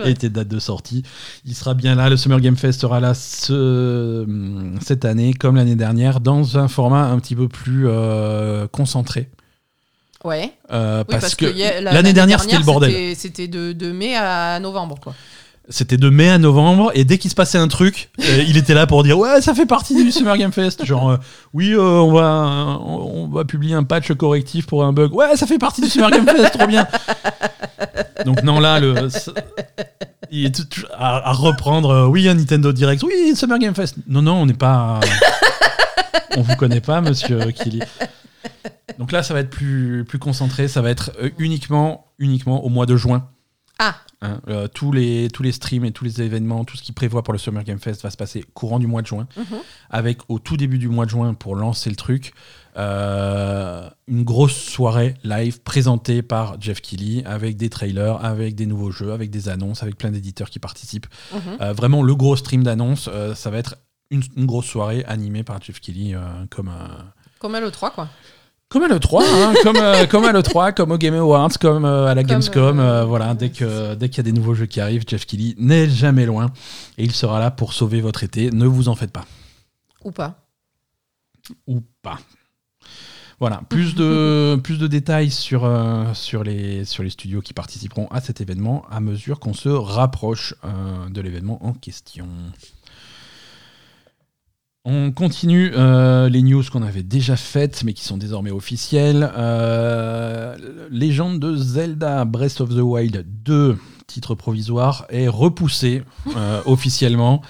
et tes dates de sortie. Il sera bien là. Le Summer Game Fest sera là ce- cette année, comme l'année dernière, dans un format un petit peu plus euh, concentré. Ouais. Euh, Oui, parce, que, l'année dernière, c'était le bordel. C'était de, de mai à novembre, quoi. C'était de mai à novembre, et dès qu'il se passait un truc, euh, il était là pour dire ouais, ça fait partie du Summer Game Fest. Genre euh, oui, euh, on va on, on va publier un patch correctif pour un bug. Ouais, ça fait partie du Summer Game Fest, trop bien. Donc non là le il est tout- à, à reprendre. euh, oui, un Nintendo Direct. Oui, Summer Game Fest. Non non, on n'est pas. on vous connaît pas, Monsieur Kili. Donc là, ça va être plus plus concentré. Ça va être euh, uniquement uniquement au mois de juin. Ah, Hein, euh, tous, les, tous les streams et tous les événements, tout ce qui prévoit pour le Summer Game Fest va se passer courant du mois de juin, Mhm. avec au tout début du mois de juin, pour lancer le truc, euh, une grosse soirée live présentée par Jeff Keighley, avec des trailers, avec des nouveaux jeux, avec des annonces, avec plein d'éditeurs qui participent. mhm. Euh, vraiment, le gros stream d'annonces, ça va être une, une grosse soirée animée par Jeff Keighley, comme un... comme à l'E3, quoi. Comme à l'E3, hein, comme, euh, comme à l'E3, comme au Game Awards, comme euh, à la Comme, Gamescom. euh, voilà, dès que dès qu'il y a des nouveaux jeux qui arrivent, Jeff Keighley n'est jamais loin et il sera là pour sauver votre été. Ne vous en faites pas. Ou pas. Ou pas. Voilà, plus de, plus de détails sur, euh, sur, les, sur les studios qui participeront à cet événement à mesure qu'on se rapproche euh, de l'événement en question. On continue euh, les news qu'on avait déjà faites, mais qui sont désormais officielles. Euh, Légende de Zelda Breath of the Wild 2, titre provisoire, est repoussé euh, officiellement.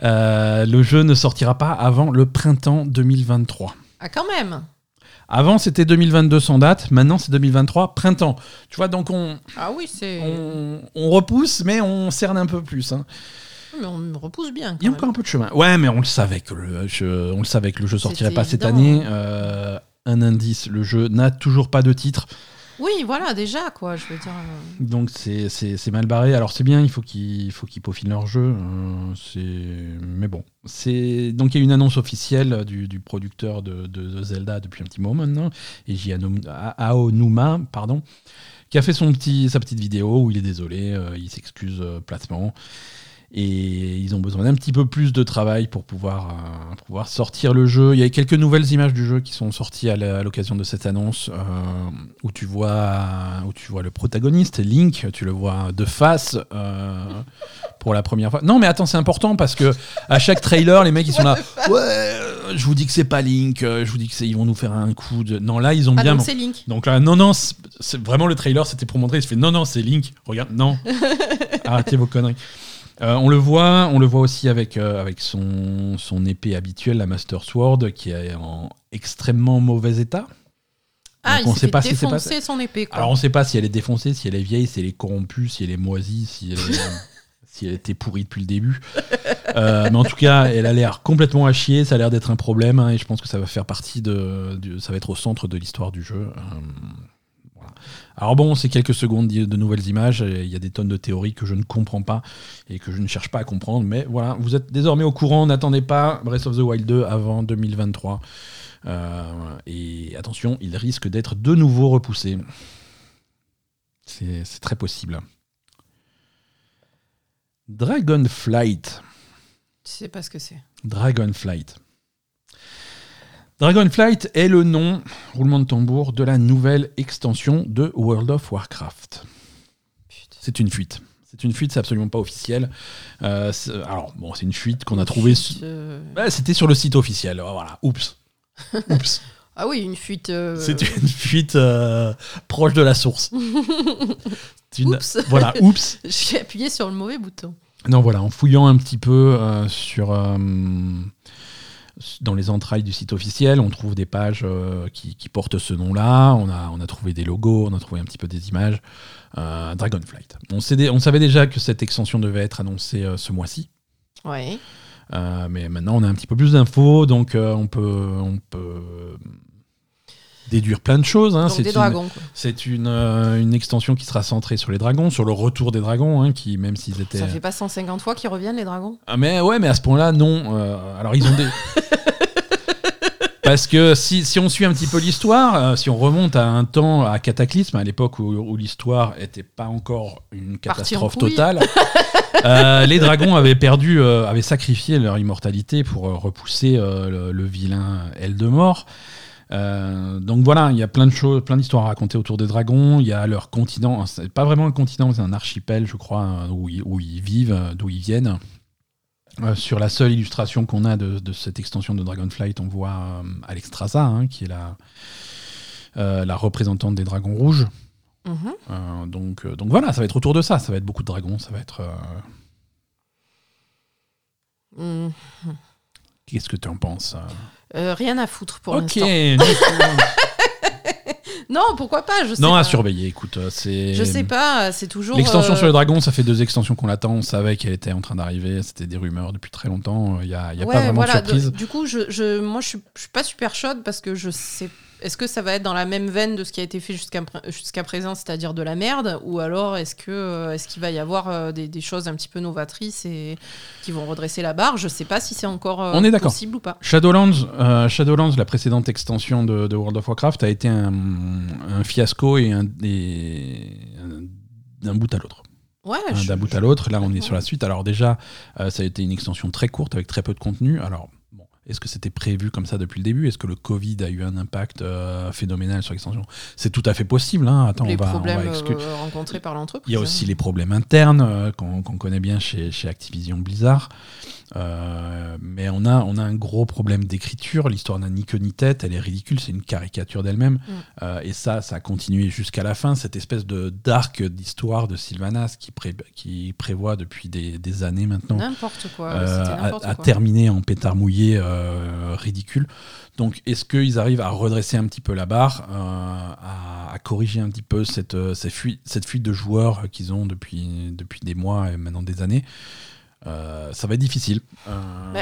Le jeu ne sortira pas avant le printemps 2023. Ah, quand même. Avant, c'était 2022 sans date. Maintenant, c'est 2023 printemps. Tu vois, donc on, Ah oui, c'est. on, on repousse, mais on cerne un peu plus. hein. Mais on me repousse bien. Quand Il y a même. encore un peu de chemin. Ouais, mais on le savait que le jeu, on le savait que le jeu sortirait pas cette année. Euh, un indice, le jeu n'a toujours pas de titre. Oui, voilà, déjà, quoi. Je veux dire. euh, Donc c'est- mal barré. Alors c'est bien, il faut qu'ils peaufinent leur jeu. euh, c'est- mais bon, donc il y a une annonce officielle du, du producteur de, de- de Zelda depuis un petit moment maintenant, A- Aonuma, pardon, qui a fait son petit sa petite vidéo où il est désolé, euh, il s'excuse platement. Et ils ont besoin d'un petit peu plus de travail pour pouvoir, euh, pouvoir sortir le jeu. Il y a quelques nouvelles images du jeu qui sont sorties à l'occasion de cette annonce, euh, où, tu vois, où tu vois le protagoniste, Link, tu le vois de face euh, pour la première fois. Non mais attends, c'est important parce que à chaque trailer, les mecs ils sont là. Ouais, je vous dis que c'est pas Link, je vous dis que c'est ils vont nous faire un coup de. Non là ils ont Ah, bien. donc c'est Link. Donc là, non, non, c'est vraiment le trailer, c'était pour montrer. Il se fait non, non, c'est Link. Regarde, non. Arrêtez vos conneries. Euh, on le voit, on le voit aussi avec, euh, avec son, son épée habituelle, la Master Sword, qui est en extrêmement mauvais état. Ah, Donc il on s'est sait pas si c'est son épée, quoi. Alors on sait pas si elle est défoncée, si elle est vieille, si elle est corrompue, si elle est moisie, si elle, est- si elle était pourrie depuis le début. Euh, mais en tout cas, elle a l'air complètement à chier, ça a l'air d'être un problème, hein, et je pense que ça va faire partie de, ça va être au centre de l'histoire du jeu. Alors bon, c'est quelques secondes de nouvelles images, il y a des tonnes de théories que je ne comprends pas et que je ne cherche pas à comprendre, mais voilà, vous êtes désormais au courant, n'attendez pas Breath of the Wild 2 avant 2023. Euh, et attention, il risque d'être de nouveau repoussé. C'est c'est très possible. Dragonflight. Tu sais pas ce que c'est. Dragonflight. Dragonflight est le nom, roulement de tambour, de la nouvelle extension de World of Warcraft. C'est une fuite. C'est une fuite, c'est absolument pas officiel. Euh, alors, bon, c'est une fuite qu'on a trouvée. su- Euh, C'était sur le site officiel. Voilà. Oups. Oups. Ah oui, une fuite. euh, C'est une fuite euh, proche de la source. Une- Oups. Voilà, oups. J'ai appuyé sur le mauvais bouton. Non, voilà, en fouillant un petit peu euh, sur, euh, dans les entrailles du site officiel, on trouve des pages euh, qui, qui portent ce nom-là. On a, on a trouvé des logos, on a trouvé un petit peu des images. Euh, Dragonflight. On, sait dé- on savait déjà que cette extension devait être annoncée euh, ce mois-ci. Euh, mais maintenant, on a un petit peu plus d'infos, donc on, peut, on peut déduire plein de choses. hein. C'est une- dragons. C'est une, euh, une extension qui sera centrée sur les dragons, sur le retour des dragons, hein, qui même s'ils étaient. Ça fait pas 150 fois qu'ils reviennent les dragons? Ah mais ouais, mais à ce point-là, non. Euh, alors ils ont des. Parce que si, si on suit un petit peu l'histoire, euh, si on remonte à un temps, à Cataclysme, à l'époque où, où l'histoire était pas encore une catastrophe totale, euh, les dragons avaient perdu, euh, avaient sacrifié leur immortalité pour euh, repousser euh, le, le vilain Eldemort. Euh, donc voilà, il y a plein de choses, plein d'histoires à raconter autour des dragons. Il y a leur continent, c'est pas vraiment un continent, c'est un archipel, je crois, euh, où ils, où ils vivent, euh, d'où ils viennent. Euh, sur la seule illustration qu'on a de, de cette extension de Dragonflight, on voit Alexstrasza, hein, qui est la, la représentante des dragons rouges. Mhm. Euh, donc, euh, donc voilà, ça va être autour de ça. Ça va être beaucoup de dragons. Ça va être. euh, Mm. Qu'est-ce que tu en penses euh Euh, Rien à foutre pour l'instant. Non, pourquoi pas je sais non, pas. à surveiller. Écoute, euh, c'est. Je sais pas, c'est toujours. L'extension euh, sur les dragons, ça fait deux extensions qu'on l'attend. On savait qu'elle était en train d'arriver. C'était des rumeurs depuis très longtemps. Il n'y a, il y a ouais, pas vraiment voilà, de surprise. du coup, je, je, moi, je suis, je suis pas super chaude parce que je sais. Est-ce que ça va être dans la même veine de ce qui a été fait jusqu'à pr- jusqu'à présent, c'est-à-dire de la merde, ou alors est-ce que euh, est-ce qu'il va y avoir euh, des, des choses un petit peu novatrices et qui vont redresser la barre? Je sais pas si c'est encore euh, On est d'accord. possible ou pas. Shadowlands, euh, Shadowlands, la précédente extension de, de World of Warcraft, a été un, un fiasco et un, d'un bout à l'autre. Ouais, Hein, d'un bout à l'autre. Là, on est sur la suite. Alors déjà, euh, ça a été une extension très courte avec très peu de contenu. Alors, est-ce que c'était prévu comme ça depuis le début? Est-ce que le Covid a eu un impact euh, phénoménal sur l'extension? C'est tout à fait possible. Hein. Attends, les on va, on problèmes va euh, rencontrés par l'entreprise. Il y a hein. aussi les problèmes internes euh, qu'on connaît bien chez, chez Activision Blizzard. Euh, mais on a, on a un gros problème d'écriture. L'histoire n'a ni queue ni tête. Elle est ridicule. C'est une caricature d'elle-même. Euh, et ça, ça a continué jusqu'à la fin. Cette espèce de d'arc d'histoire de Sylvanas qui, pré- qui prévoit depuis des, des années maintenant N'importe quoi. à quoi. terminer en pétard mouillé euh, ridicule. Donc, est-ce qu'ils arrivent à redresser un petit peu la barre, euh, à, corriger un petit peu cette, euh, cette fuite de joueurs qu'ils ont depuis, depuis des mois et maintenant des années? Euh, Ça va être difficile. Euh,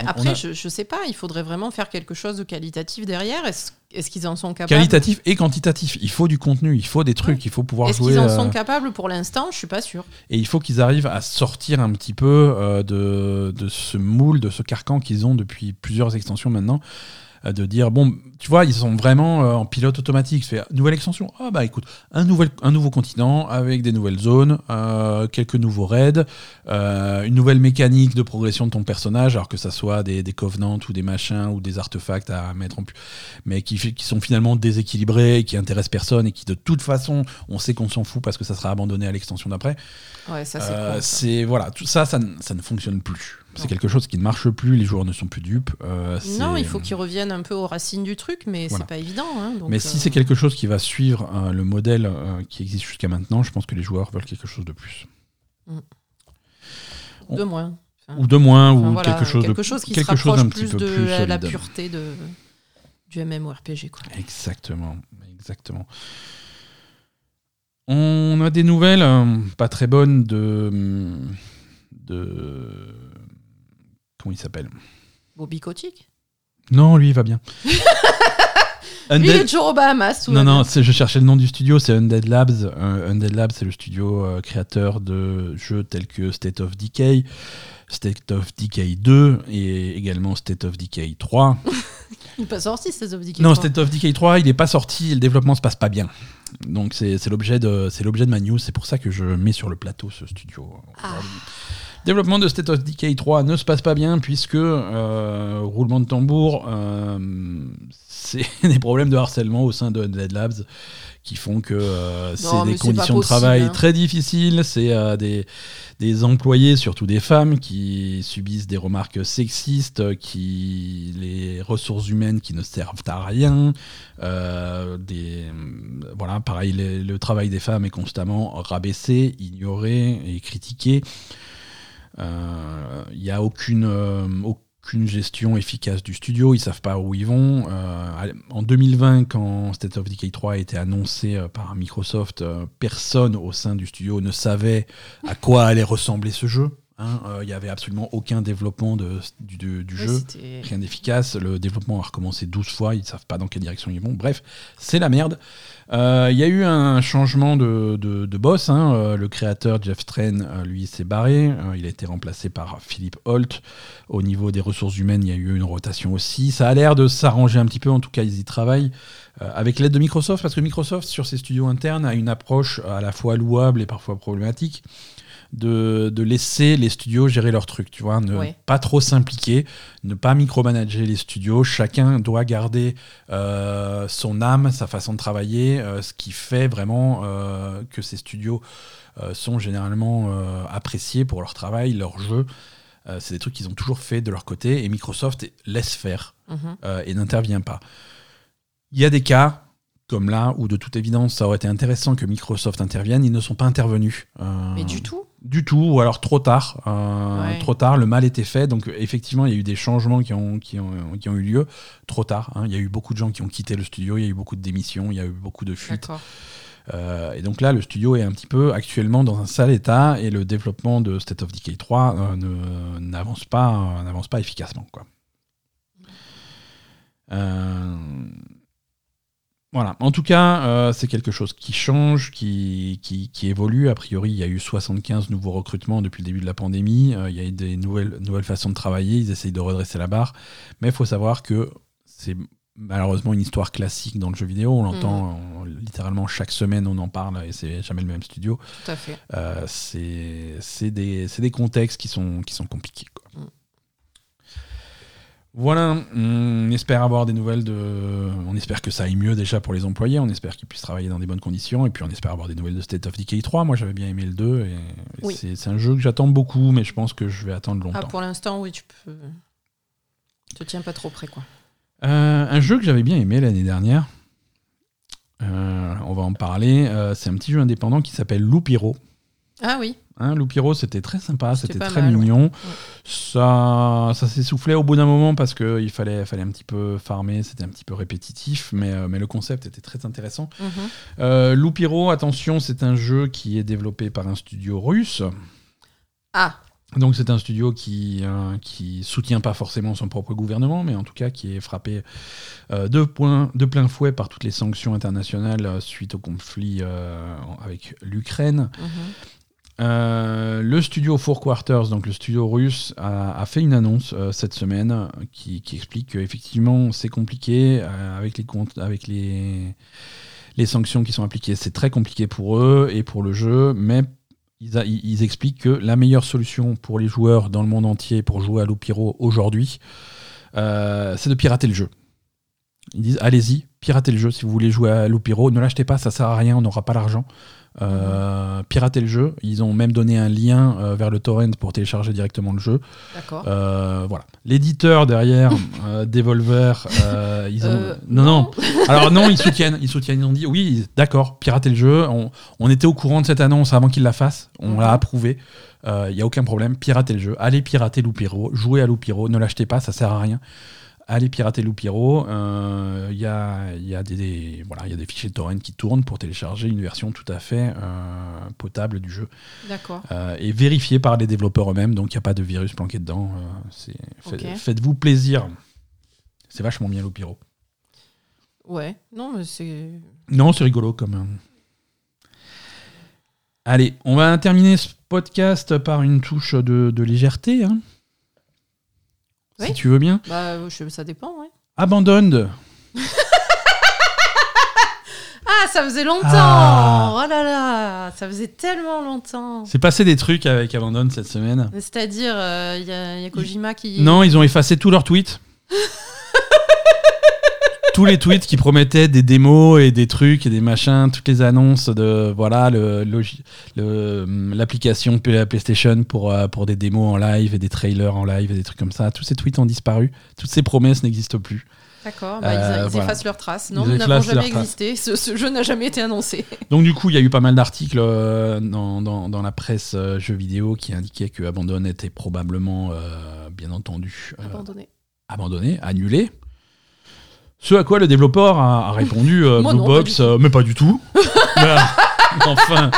après, a- je, je sais pas, il faudrait vraiment faire quelque chose de qualitatif derrière. Est-ce est-ce qu'ils en sont capables Qualitatif et quantitatif. Il faut du contenu, il faut des trucs, il faut pouvoir Est-ce jouer. qu'ils en euh, sont capables pour l'instant? Je suis pas sûre. Et il faut qu'ils arrivent à sortir un petit peu euh, de, de ce moule, de ce carcan qu'ils ont depuis plusieurs extensions maintenant. Euh, De dire, bon, tu vois, ils sont vraiment euh, en pilote automatique. Fait, nouvelle extension. Ah bah écoute, un, nouvel, un nouveau continent avec des nouvelles zones, euh, quelques nouveaux raids, euh, une nouvelle mécanique de progression de ton personnage, alors que ça soit des, des covenants ou des machins ou des artefacts à mettre en plus, mais qui, qui sont finalement déséquilibrés, qui intéressent personne et qui de toute façon, on sait qu'on s'en fout parce que ça sera abandonné à l'extension d'après. Ouais, ça c'est Euh, voilà, tout ça, ça, ça ne fonctionne plus. C'est quelque chose qui ne marche plus. Les joueurs ne sont plus dupes. euh, Non, il faut qu'ils reviennent un peu aux racines du truc, mais Voilà. c'est pas évident. hein, donc, Mais si euh, c'est quelque chose qui va suivre euh, le modèle qui existe jusqu'à maintenant, je pense que les joueurs veulent quelque chose de plus. de moins. Enfin, Ou de moins, enfin, ou voilà, quelque chose de quelque chose qui quelque se chose rapproche petit plus peu de plus la, la pureté de, du MMORPG. Quoi. Exactement, exactement. On a des nouvelles pas très bonnes de de comment il s'appelle Bobby Kotick Non, lui il va bien. Lui, il est Undead- toujours au Bahamas. Non, non, je cherchais le nom du studio, c'est Undead Labs. Euh, Undead Labs, c'est le studio euh, créateur de jeux tels que State of Decay, State of Decay 2 et également State of Decay 3. Il n'est pas sorti, ces of non, State of Decay 3, il n'est pas sorti et le développement se passe pas bien. Donc c'est l'objet de, de ma news, c'est pour ça que je mets sur le plateau ce studio. Ah. Développement de State of Decay 3 ne se passe pas bien puisque, euh, roulement de tambour, euh, c'est des problèmes de harcèlement au sein de Undead Labs qui font que euh, c'est des conditions de travail hein. très difficiles, c'est euh, des, des employés, surtout des femmes, qui subissent des remarques sexistes, qui les ressources humaines qui ne servent à rien, euh, des, voilà, pareil, le, le travail des femmes est constamment rabaissé, ignoré et critiqué. Euh, Il n'y a aucune, euh, aucune gestion efficace du studio, ils savent pas où ils vont. Euh, en 2020, quand State of Decay 3 a été annoncé euh, par Microsoft, euh, personne au sein du studio ne savait à quoi allait ressembler ce jeu. Hein. Euh, Il y avait absolument aucun développement de, du, du- du Oui, jeu. Rien d'efficace. Le développement a recommencé 12 fois. Ils savent pas dans quelle direction ils vont. Bref, c'est la merde. Euh, Il y a eu un changement de, de- de boss. hein. Euh, le créateur Jeff Train, lui, s'est barré. Il a été remplacé par Philippe Holt. Au niveau des ressources humaines, il y a eu une rotation aussi. Ça a l'air de s'arranger un petit peu. En tout cas, ils y travaillent. Avec l'aide de Microsoft, parce que Microsoft, sur ses studios internes, a une approche à la fois louable et parfois problématique de, de laisser les studios gérer leurs trucs, tu vois, ne Ouais. pas trop s'impliquer, ne pas micromanager les studios. Chacun doit garder euh, son âme, sa façon de travailler, euh, ce qui fait vraiment euh, que ces studios sont généralement appréciés pour leur travail, leur jeu. C'est des trucs qu'ils ont toujours fait de leur côté et Microsoft laisse faire Mhm. et n'intervient pas. Il y a des cas, comme là, où de toute évidence, ça aurait été intéressant que Microsoft intervienne. Ils ne sont pas intervenus. euh, Mais du tout. Du tout, ou alors trop tard. euh, Ouais. Trop tard, le mal était fait. Donc, effectivement, il y a eu des changements qui ont, qui ont, qui ont eu lieu trop tard. hein. Il y a eu beaucoup de gens qui ont quitté le studio, il y a eu beaucoup de démissions, il y a eu beaucoup de fuites. Euh, et donc là, le studio est un petit peu actuellement dans un sale état et le développement de State of Decay 3 euh, ne- n'avance pas, euh, n'avance pas efficacement. Quoi. Euh, voilà. En tout cas, euh, c'est quelque chose qui change, qui, qui, qui évolue. A priori, il y a eu 75 nouveaux recrutements depuis le début de la pandémie. Euh, il y a eu des nouvelles, nouvelles façons de travailler. Ils essayent de redresser la barre. Mais il faut savoir que c'est malheureusement une histoire classique dans le jeu vidéo. On l'entend on- littéralement chaque semaine, on en parle et c'est jamais le même studio. Tout à fait. Euh, c'est des, des contextes qui sont, qui sont compliqués. quoi. Mm. Voilà, on espère avoir des nouvelles de. On espère que ça aille mieux déjà pour les employés, on espère qu'ils puissent travailler dans des bonnes conditions, et puis on espère avoir des nouvelles de State of Decay 3. Moi j'avais bien aimé le 2, et, et Oui. c'est un jeu que j'attends beaucoup, mais je pense que je vais attendre Ah, longtemps. pour l'instant, oui, tu peux. Tu te tiens pas trop près, quoi. Euh, un jeu que j'avais bien aimé l'année dernière, euh, on va en parler, euh, c'est un petit jeu indépendant qui s'appelle Loupiro. Ah oui. Hein, Loupiro, c'était très sympa, C'était très mal, ouais. mignon. Ça, ça s'essoufflait au bout d'un moment parce qu'il fallait, fallait un petit peu farmer, c'était un petit peu répétitif, mais, euh, mais le concept était très intéressant. Mhm. Euh, Loupiro, attention, c'est un jeu qui est développé par un studio russe. Ah, Donc c'est un studio qui qui soutient pas forcément son propre gouvernement, mais en tout cas qui est frappé euh, de, point- de plein fouet par toutes les sanctions internationales euh, suite au conflit euh, avec l'Ukraine. mhm. Euh, le studio Four Quarters, donc le studio russe, a, fait une annonce euh, cette semaine qui, explique qu'effectivement c'est compliqué euh, avec, les, avec les, sanctions qui sont appliquées. C'est très compliqué pour eux et pour le jeu, mais ils, expliquent que la meilleure solution pour les joueurs dans le monde entier pour jouer à Loupiro aujourd'hui, c'est de pirater le jeu. Ils disent allez-y, piratez le jeu si vous voulez jouer à Loupiro. Ne l'achetez pas, ça sert à rien, on n'aura pas l'argent. Euh, piratez le jeu. Ils ont même donné un lien euh, vers le torrent pour télécharger directement le jeu. d'accord. Euh, voilà. L'éditeur derrière, Devolver, ils ont. Non, non. non. Alors non, ils soutiennent. Ils soutiennent. Ils ont dit oui, d'accord, piratez le jeu. On, on était au courant de cette annonce avant qu'ils la fassent. On l'a approuvé. Il n'y a aucun problème. Piratez le jeu. Allez pirater Loupiro. Jouez à Loupiro. Ne l'achetez pas, ça sert à rien. Allez pirater Loupiro. Il y, a, y, a des, des- voilà, y a des fichiers de torrent qui tournent pour télécharger une version tout à fait euh, potable du jeu. D'accord. Euh, et vérifié par les développeurs eux-mêmes, donc il n'y a pas de virus planqué dedans. euh. Faites-vous plaisir. C'est vachement bien Loupiro. Ouais. Non, mais c'est. Non, c'est rigolo comme. euh. Allez, on va terminer ce podcast par une touche de, de légèreté. hein. Si tu veux bien. Bah, je- ça dépend, ouais. Abandoned. Ah, ça faisait longtemps Ah. Oh là là Ça faisait tellement longtemps C'est passé des trucs avec Abandoned cette semaine. C'est-à-dire, euh, y, il y a Kojima qui. Non, ils ont effacé tous leurs tweets. tous les tweets qui promettaient des démos et des trucs et des machins, toutes les annonces de voilà le le- l'application PlayStation pour euh, pour des démos en live et des trailers en live et des trucs comme ça. Tous ces tweets ont disparu. Toutes ces promesses n'existent plus. D'accord, bah, ils, Euh, ils voilà. effacent leurs traces. Non, Ils nous n'avons jamais existé. Ce, ce jeu n'a jamais été annoncé. Donc du coup, il y a eu pas mal d'articles euh, dans, dans, dans la presse euh, jeux vidéo qui indiquaient que Abandon était probablement, bien entendu, Abandonné. abandonné, annulé. Ce à quoi le développeur a, a répondu euh, Moi Blue non, pas Box, du euh, mais pas du tout. Mais, enfin.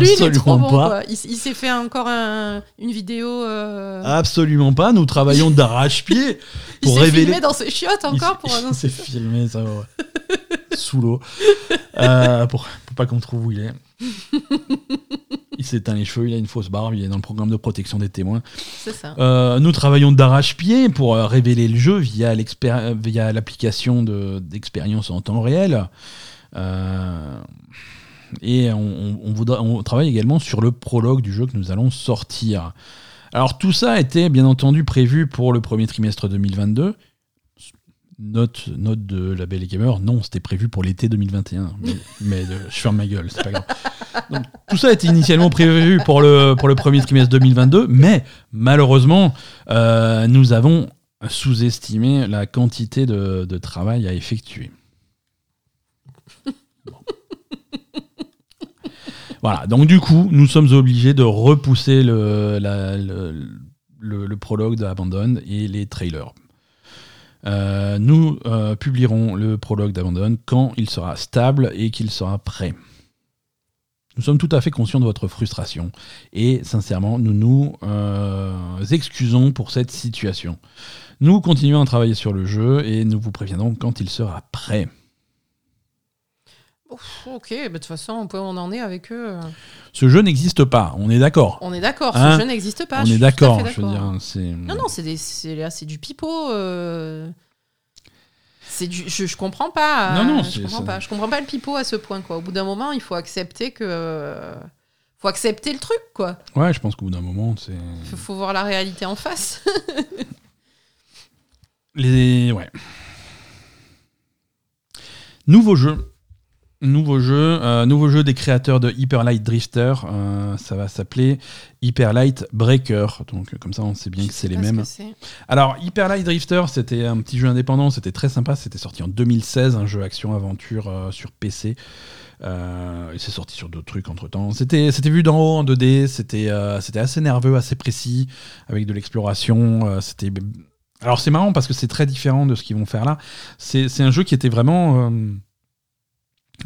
Lui, il Absolument bon. pas. quoi. Il, il s'est fait encore un- une vidéo. euh, Absolument pas. Nous travaillons d'arrache-pied il pour s'est révéler. filmé dans ses chiottes Il encore s'est- pour il s'est filmé, ça va. ouais. Sous l'eau. Euh, pour, pour pas qu'on trouve où il est. Il s'éteint les cheveux, il a une fausse barbe, il est dans le programme de protection des témoins. C'est ça. Euh, nous travaillons d'arrache-pied pour euh, révéler le jeu via l'application de- d'expérience en temps réel. Euh, et on, on- on voudra- on travaille également sur le prologue du jeu que nous allons sortir. Alors tout ça était bien entendu prévu pour le premier trimestre 2022. Note, note de la Belle et Gamer, non, c'était prévu pour l'été 2021. Mais, mais, euh, je ferme ma gueule, c'est pas grave. Donc, tout ça était initialement prévu pour le, pour le premier trimestre 2022, mais malheureusement, euh, nous avons sous-estimé la quantité de, de travail à effectuer. Bon. Voilà, donc du coup, nous sommes obligés de repousser le, la- le, le- le prologue d'Abandon et les trailers. Euh, nous euh, publierons le prologue d'Abandon quand il sera stable et qu'il sera prêt. Nous sommes tout à fait conscients de votre frustration et sincèrement, nous nous euh, excusons pour cette situation. Nous continuons à travailler sur le jeu et nous vous préviendrons quand il sera prêt. Ouf, ok, bah, de toute façon, on peut on en est avec eux. euh. Ce jeu n'existe pas, on est d'accord. On est d'accord, Hein ce jeu n'existe pas. on je est d'accord, je veux dire, Non, non, c'est des- c'est là, c'est du pipeau. euh, C'est du, je, je comprends pas. Non, non, euh, c'est- je comprends pas. Je comprends pas le pipeau à ce point, quoi. Au bout d'un moment, il faut accepter que, euh, faut accepter le truc, quoi. Ouais, je pense qu'au bout d'un moment, c'est Faut, faut voir la réalité en face. les ouais. Nouveau jeu. Nouveau jeu, euh, nouveau jeu des créateurs de Hyper Light Drifter. euh, ça va s'appeler Hyper Light Breaker. Donc, comme ça, on sait bien Je que c'est les ce mêmes. Alors, Hyper Light Drifter, c'était un petit jeu indépendant, c'était très sympa, c'était sorti en 2016, un jeu action-aventure euh, sur PC. Et c'est sorti sur d'autres trucs entre temps. C'était, c'était vu d'en haut en 2D, c'était, c'était assez nerveux, assez précis, avec de l'exploration. c'était... Alors c'est marrant parce que c'est très différent de ce qu'ils vont faire là. C'est, c'est un jeu qui était vraiment...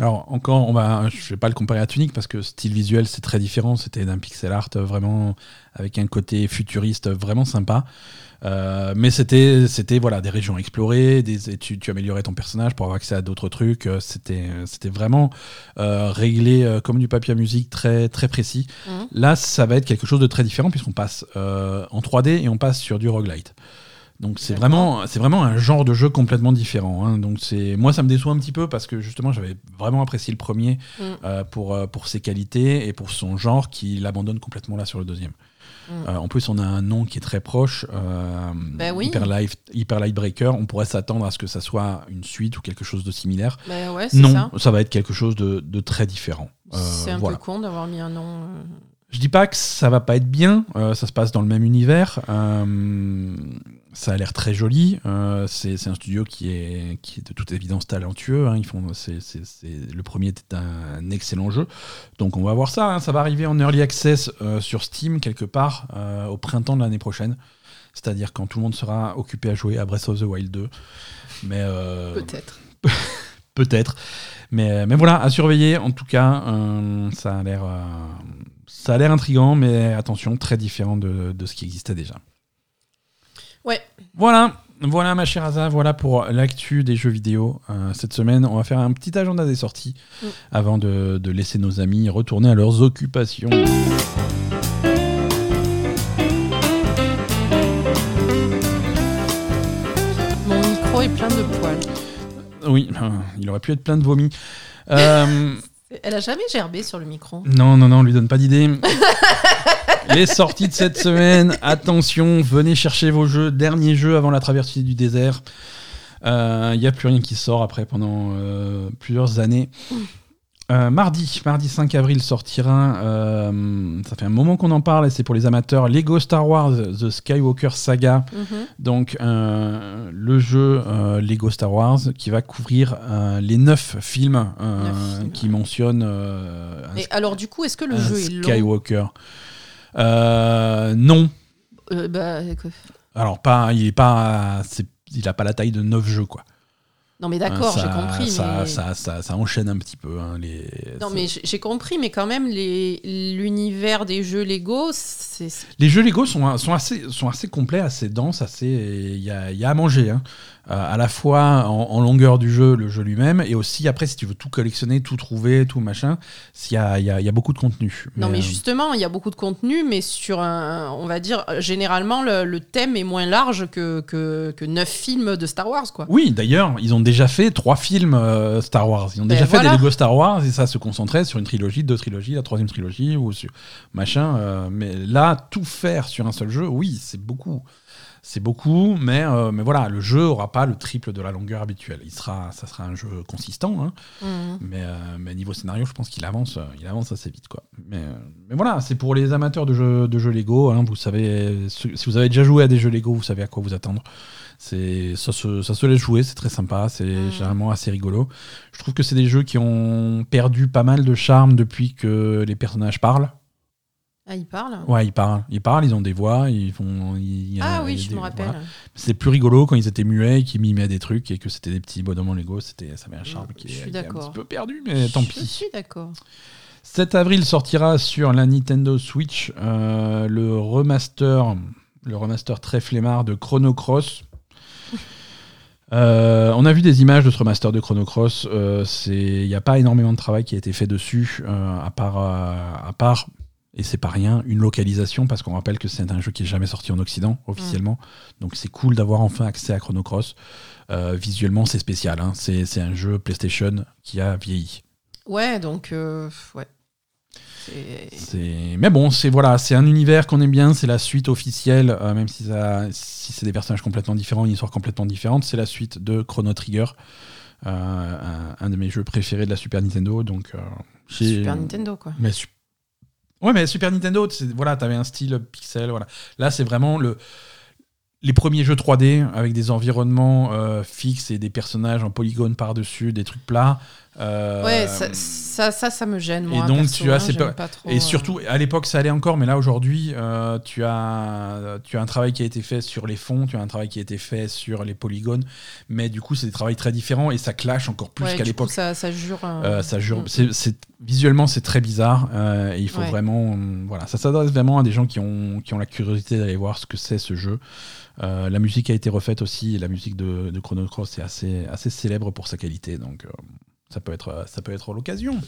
Alors encore, on va, je vais pas le comparer à Tunic parce que style visuel c'est très différent. C'était d'un pixel art vraiment avec un côté futuriste vraiment sympa. Euh, mais c'était, c'était voilà, des régions explorées, des, tu, tu améliorais ton personnage pour avoir accès à d'autres trucs. euh, C'était, c'était vraiment euh, réglé comme du papier à musique, très, très précis. Mhm. Là, ça va être quelque chose de très différent puisqu'on passe euh, en 3D et on passe sur du roguelite. Donc c'est vraiment, c'est vraiment un genre de jeu complètement différent. hein. Donc c'est, moi ça me déçoit un petit peu parce que justement j'avais vraiment apprécié le premier Mm. euh, pour euh, pour ses qualités et pour son genre qui l'abandonne complètement là sur le deuxième. Mm. Euh, en plus on a un nom qui est très proche, Ben oui. Hyper, Light, Hyper Light Breaker. On pourrait s'attendre à ce que ça soit une suite ou quelque chose de similaire. Bah ouais, Non, ça. ça. va être quelque chose de, de très différent. C'est un voilà. peu con d'avoir mis un nom. Je dis pas que ça va pas être bien, ça se passe dans le même univers, ça a l'air très joli, euh, c'est un studio qui est, qui est de toute évidence talentueux, hein, ils font, c'est c'est- c'est- le premier était un, excellent jeu, donc on va voir ça, hein, ça va arriver en early access euh, sur Steam quelque part euh, au printemps de l'année prochaine, c'est-à-dire quand tout le monde sera occupé à jouer à Breath of the Wild 2, mais Peut-être. peut-être. Mais, mais voilà, à surveiller. En tout cas, ça a l'air, ça a l'air intrigant, mais attention, très différent de, de ce qui existait déjà. Ouais. Voilà, voilà ma chère Asa, voilà pour l'actu des jeux vidéo euh, cette semaine. On va faire un petit agenda des sorties Mm. avant de, de laisser nos amis retourner à leurs occupations. Mon micro est plein de poils. Oui, il aurait pu être plein de vomi. Euh, Elle a jamais gerbé sur le micro. Non, non, non, on lui donne pas d'idée. Les sorties de cette semaine, attention, venez chercher vos jeux, dernier jeu avant la traversée du désert. Il n'y a plus rien qui sort après pendant euh, plusieurs années. Euh, mardi, mardi 5 avril sortira, euh, ça fait un moment qu'on en parle et c'est pour les amateurs, Lego Star Wars The Skywalker Saga. Mhm. Donc euh, le jeu euh, Lego Star Wars qui va couvrir euh, les neuf films, euh, Neuf films. qui mentionnent euh, un, Et alors, du coup, est-ce que le jeu est long? Skywalker. Euh, non. Euh, bah. Alors pas, il est pas, il a pas la taille de neuf jeux quoi. Non, mais d'accord, Hein, j'ai compris. Ça, mais... ça, ça, ça enchaîne un petit peu. hein, les... Non, mais j'ai compris, mais quand même, l'univers des jeux Lego, c'est. Les jeux Lego sont, sont, assez, sont assez complets, assez denses, assez. Il y a, y a à manger. hein. Euh, à la fois en, en longueur du jeu, le jeu lui-même, et aussi après, si tu veux tout collectionner, tout trouver, tout machin, il y a, y a- il y a beaucoup de contenu. Non, mais euh, justement, il y a beaucoup de contenu, mais sur un. On va dire, généralement, le, le thème est moins large que, que, que 9 films de Star Wars, quoi. Oui, d'ailleurs, ils ont déjà fait trois films euh, Star Wars. Ils ont Ben déjà fait des Lego Star Wars et ça se concentrait sur une trilogie, deux trilogies, la troisième trilogie ou sur machin. euh, mais là, tout faire sur un seul jeu, oui, c'est beaucoup. C'est beaucoup, mais, euh, mais voilà, le jeu aura pas le triple de la longueur habituelle. Il sera, ça sera un jeu consistant, hein, Mhm. mais, euh, mais niveau scénario, je pense qu'il avance, euh, il avance assez vite, quoi. Mais, mais voilà, c'est pour les amateurs de jeux, de jeux Lego. hein, vous savez, si vous avez déjà joué à des jeux Lego, vous savez à quoi vous attendre. C'est ça se, ça se laisse jouer, c'est très sympa, c'est Mm. généralement assez rigolo. Je trouve que c'est des jeux qui ont perdu pas mal de charme depuis que les personnages parlent. Ah, il parle Ouais, ils parlent, ils parlent, ils ont des voix, ils font. Ah oui, je des- me rappelle. voilà. C'est plus rigolo quand ils étaient muets, qu'ils mimaient des trucs et que c'était des petits bonhommes en Lego. C'était, ça avait un charme qui, Je est- suis qui est un petit peu perdu, mais tant Je pis. suis d'accord. 7 avril sortira sur la Nintendo Switch euh, le remaster, le remaster très flemmard de Chrono Cross. Euh, on a vu des images de ce remaster de Chrono Cross. euh, Il n'y a pas énormément de travail qui a été fait dessus, euh, à part, à part, et c'est pas rien, une localisation, parce qu'on rappelle que c'est un jeu qui est jamais sorti en Occident officiellement. Donc c'est cool d'avoir enfin accès à Chrono Cross. Euh, visuellement, c'est spécial. hein. C'est un jeu PlayStation qui a vieilli. Ouais, donc, euh, ouais. C'est- Mais bon, c'est voilà, c'est un univers qu'on aime bien, c'est la suite officielle, euh, même si, ça- si c'est des personnages complètement différents, une histoire complètement différente, c'est la suite de Chrono Trigger, euh, un, un de mes jeux préférés de la Super Nintendo. Donc, Super Nintendo, quoi. Mais su- Ouais, mais Super Nintendo, voilà, t'avais un style pixel, voilà. Là, c'est vraiment le les premiers jeux 3D avec des environnements euh, fixes et des personnages en polygone par-dessus, des trucs plats. Euh, Ouais, ça, ça, ça, ça me gêne, moi. et donc, perso, tu as hein, pas trop, Et euh, surtout, à l'époque, ça allait encore, mais là, aujourd'hui, euh, tu, as, tu as un travail qui a été fait sur les fonds, tu as un travail qui a été fait sur les polygones, mais du coup, c'est des travails très différents et ça clash encore plus ouais, qu'à l'époque. Ça, ça jure. euh, ça jure, visuellement c'est très bizarre et il faut Ouais. vraiment, voilà, ça s'adresse vraiment à des gens qui ont, qui ont la curiosité d'aller voir ce que c'est ce jeu. Euh, la musique a été refaite aussi, et la musique de, de Chrono Cross est assez, assez célèbre pour sa qualité, donc euh, ça peut être, ça peut être l'occasion.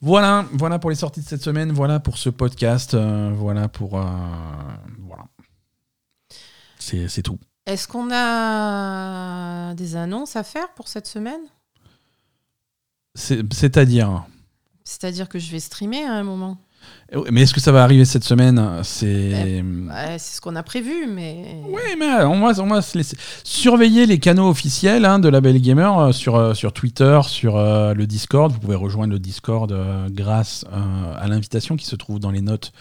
Voilà, voilà pour les sorties de cette semaine, voilà pour ce podcast, euh, voilà pour, euh, voilà, c'est tout. Est-ce qu'on a des annonces à faire pour cette semaine? C'est- C'est-à-dire? C'est-à-dire que je vais streamer à un moment. Mais est-ce que ça va arriver cette semaine C'est. Ouais, c'est ce qu'on a prévu, mais. Oui, mais on va, on va se laisser. Surveiller les canaux officiels hein, de la Belle Gamer euh, sur, euh, sur Twitter, sur euh, le Discord. Vous pouvez rejoindre le Discord euh, grâce euh, à l'invitation qui se trouve dans les notes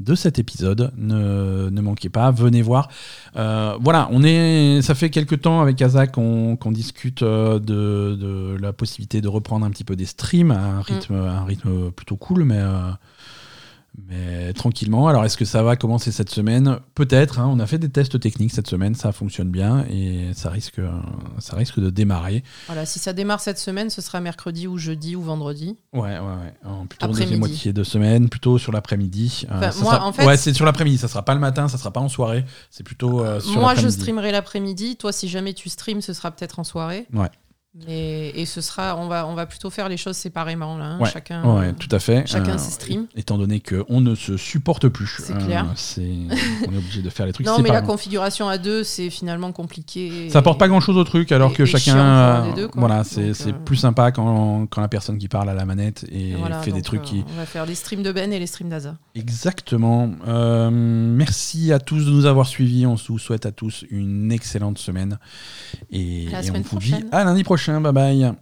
de cet épisode. Ne, ne manquez pas, venez voir. Euh, voilà, on est, ça fait quelques temps avec Azak qu'on qu'on discute euh, de, de la possibilité de reprendre un petit peu des streams à un rythme, à un rythme plutôt cool, mais. Mais tranquillement. Alors, est-ce que ça va commencer cette semaine Peut-être. hein. on a fait des tests techniques cette semaine, ça fonctionne bien et ça risque, euh, ça risque de démarrer. Voilà, si ça démarre cette semaine, ce sera mercredi ou jeudi ou vendredi. Ouais, ouais, ouais. En plutôt deuxième moitié de semaine, plutôt sur l'après-midi. Euh, Enfin, sera- en fait- ouais, c'est sur l'après-midi. Ça sera pas le matin, ça sera pas en soirée. C'est plutôt euh, sur Moi, je streamerai l'après-midi. Toi, si jamais tu streams, ce sera peut-être en soirée. Ouais. Mais, et ce sera, on va, on va plutôt faire les choses séparément là. hein. Ouais, Chacun. Ouais, tout à fait. chacun Euh, ses streams. Étant donné qu'on ne se supporte plus. C'est clair. c'est- on est obligé de faire les trucs Non, mais la configuration à deux, c'est finalement compliqué. Ça apporte pas grand chose au truc, alors et- que et chacun. euh, des deux, quoi. voilà, c'est euh, plus sympa quand, quand la personne qui parle à la manette et Et voilà, fait des trucs euh, qui. On va faire les streams de Ben et les streams d'Aza. Exactement. Euh, merci à tous de nous avoir suivis. On vous souhaite à tous une excellente semaine. Et, la on vous dit à lundi Bye bye.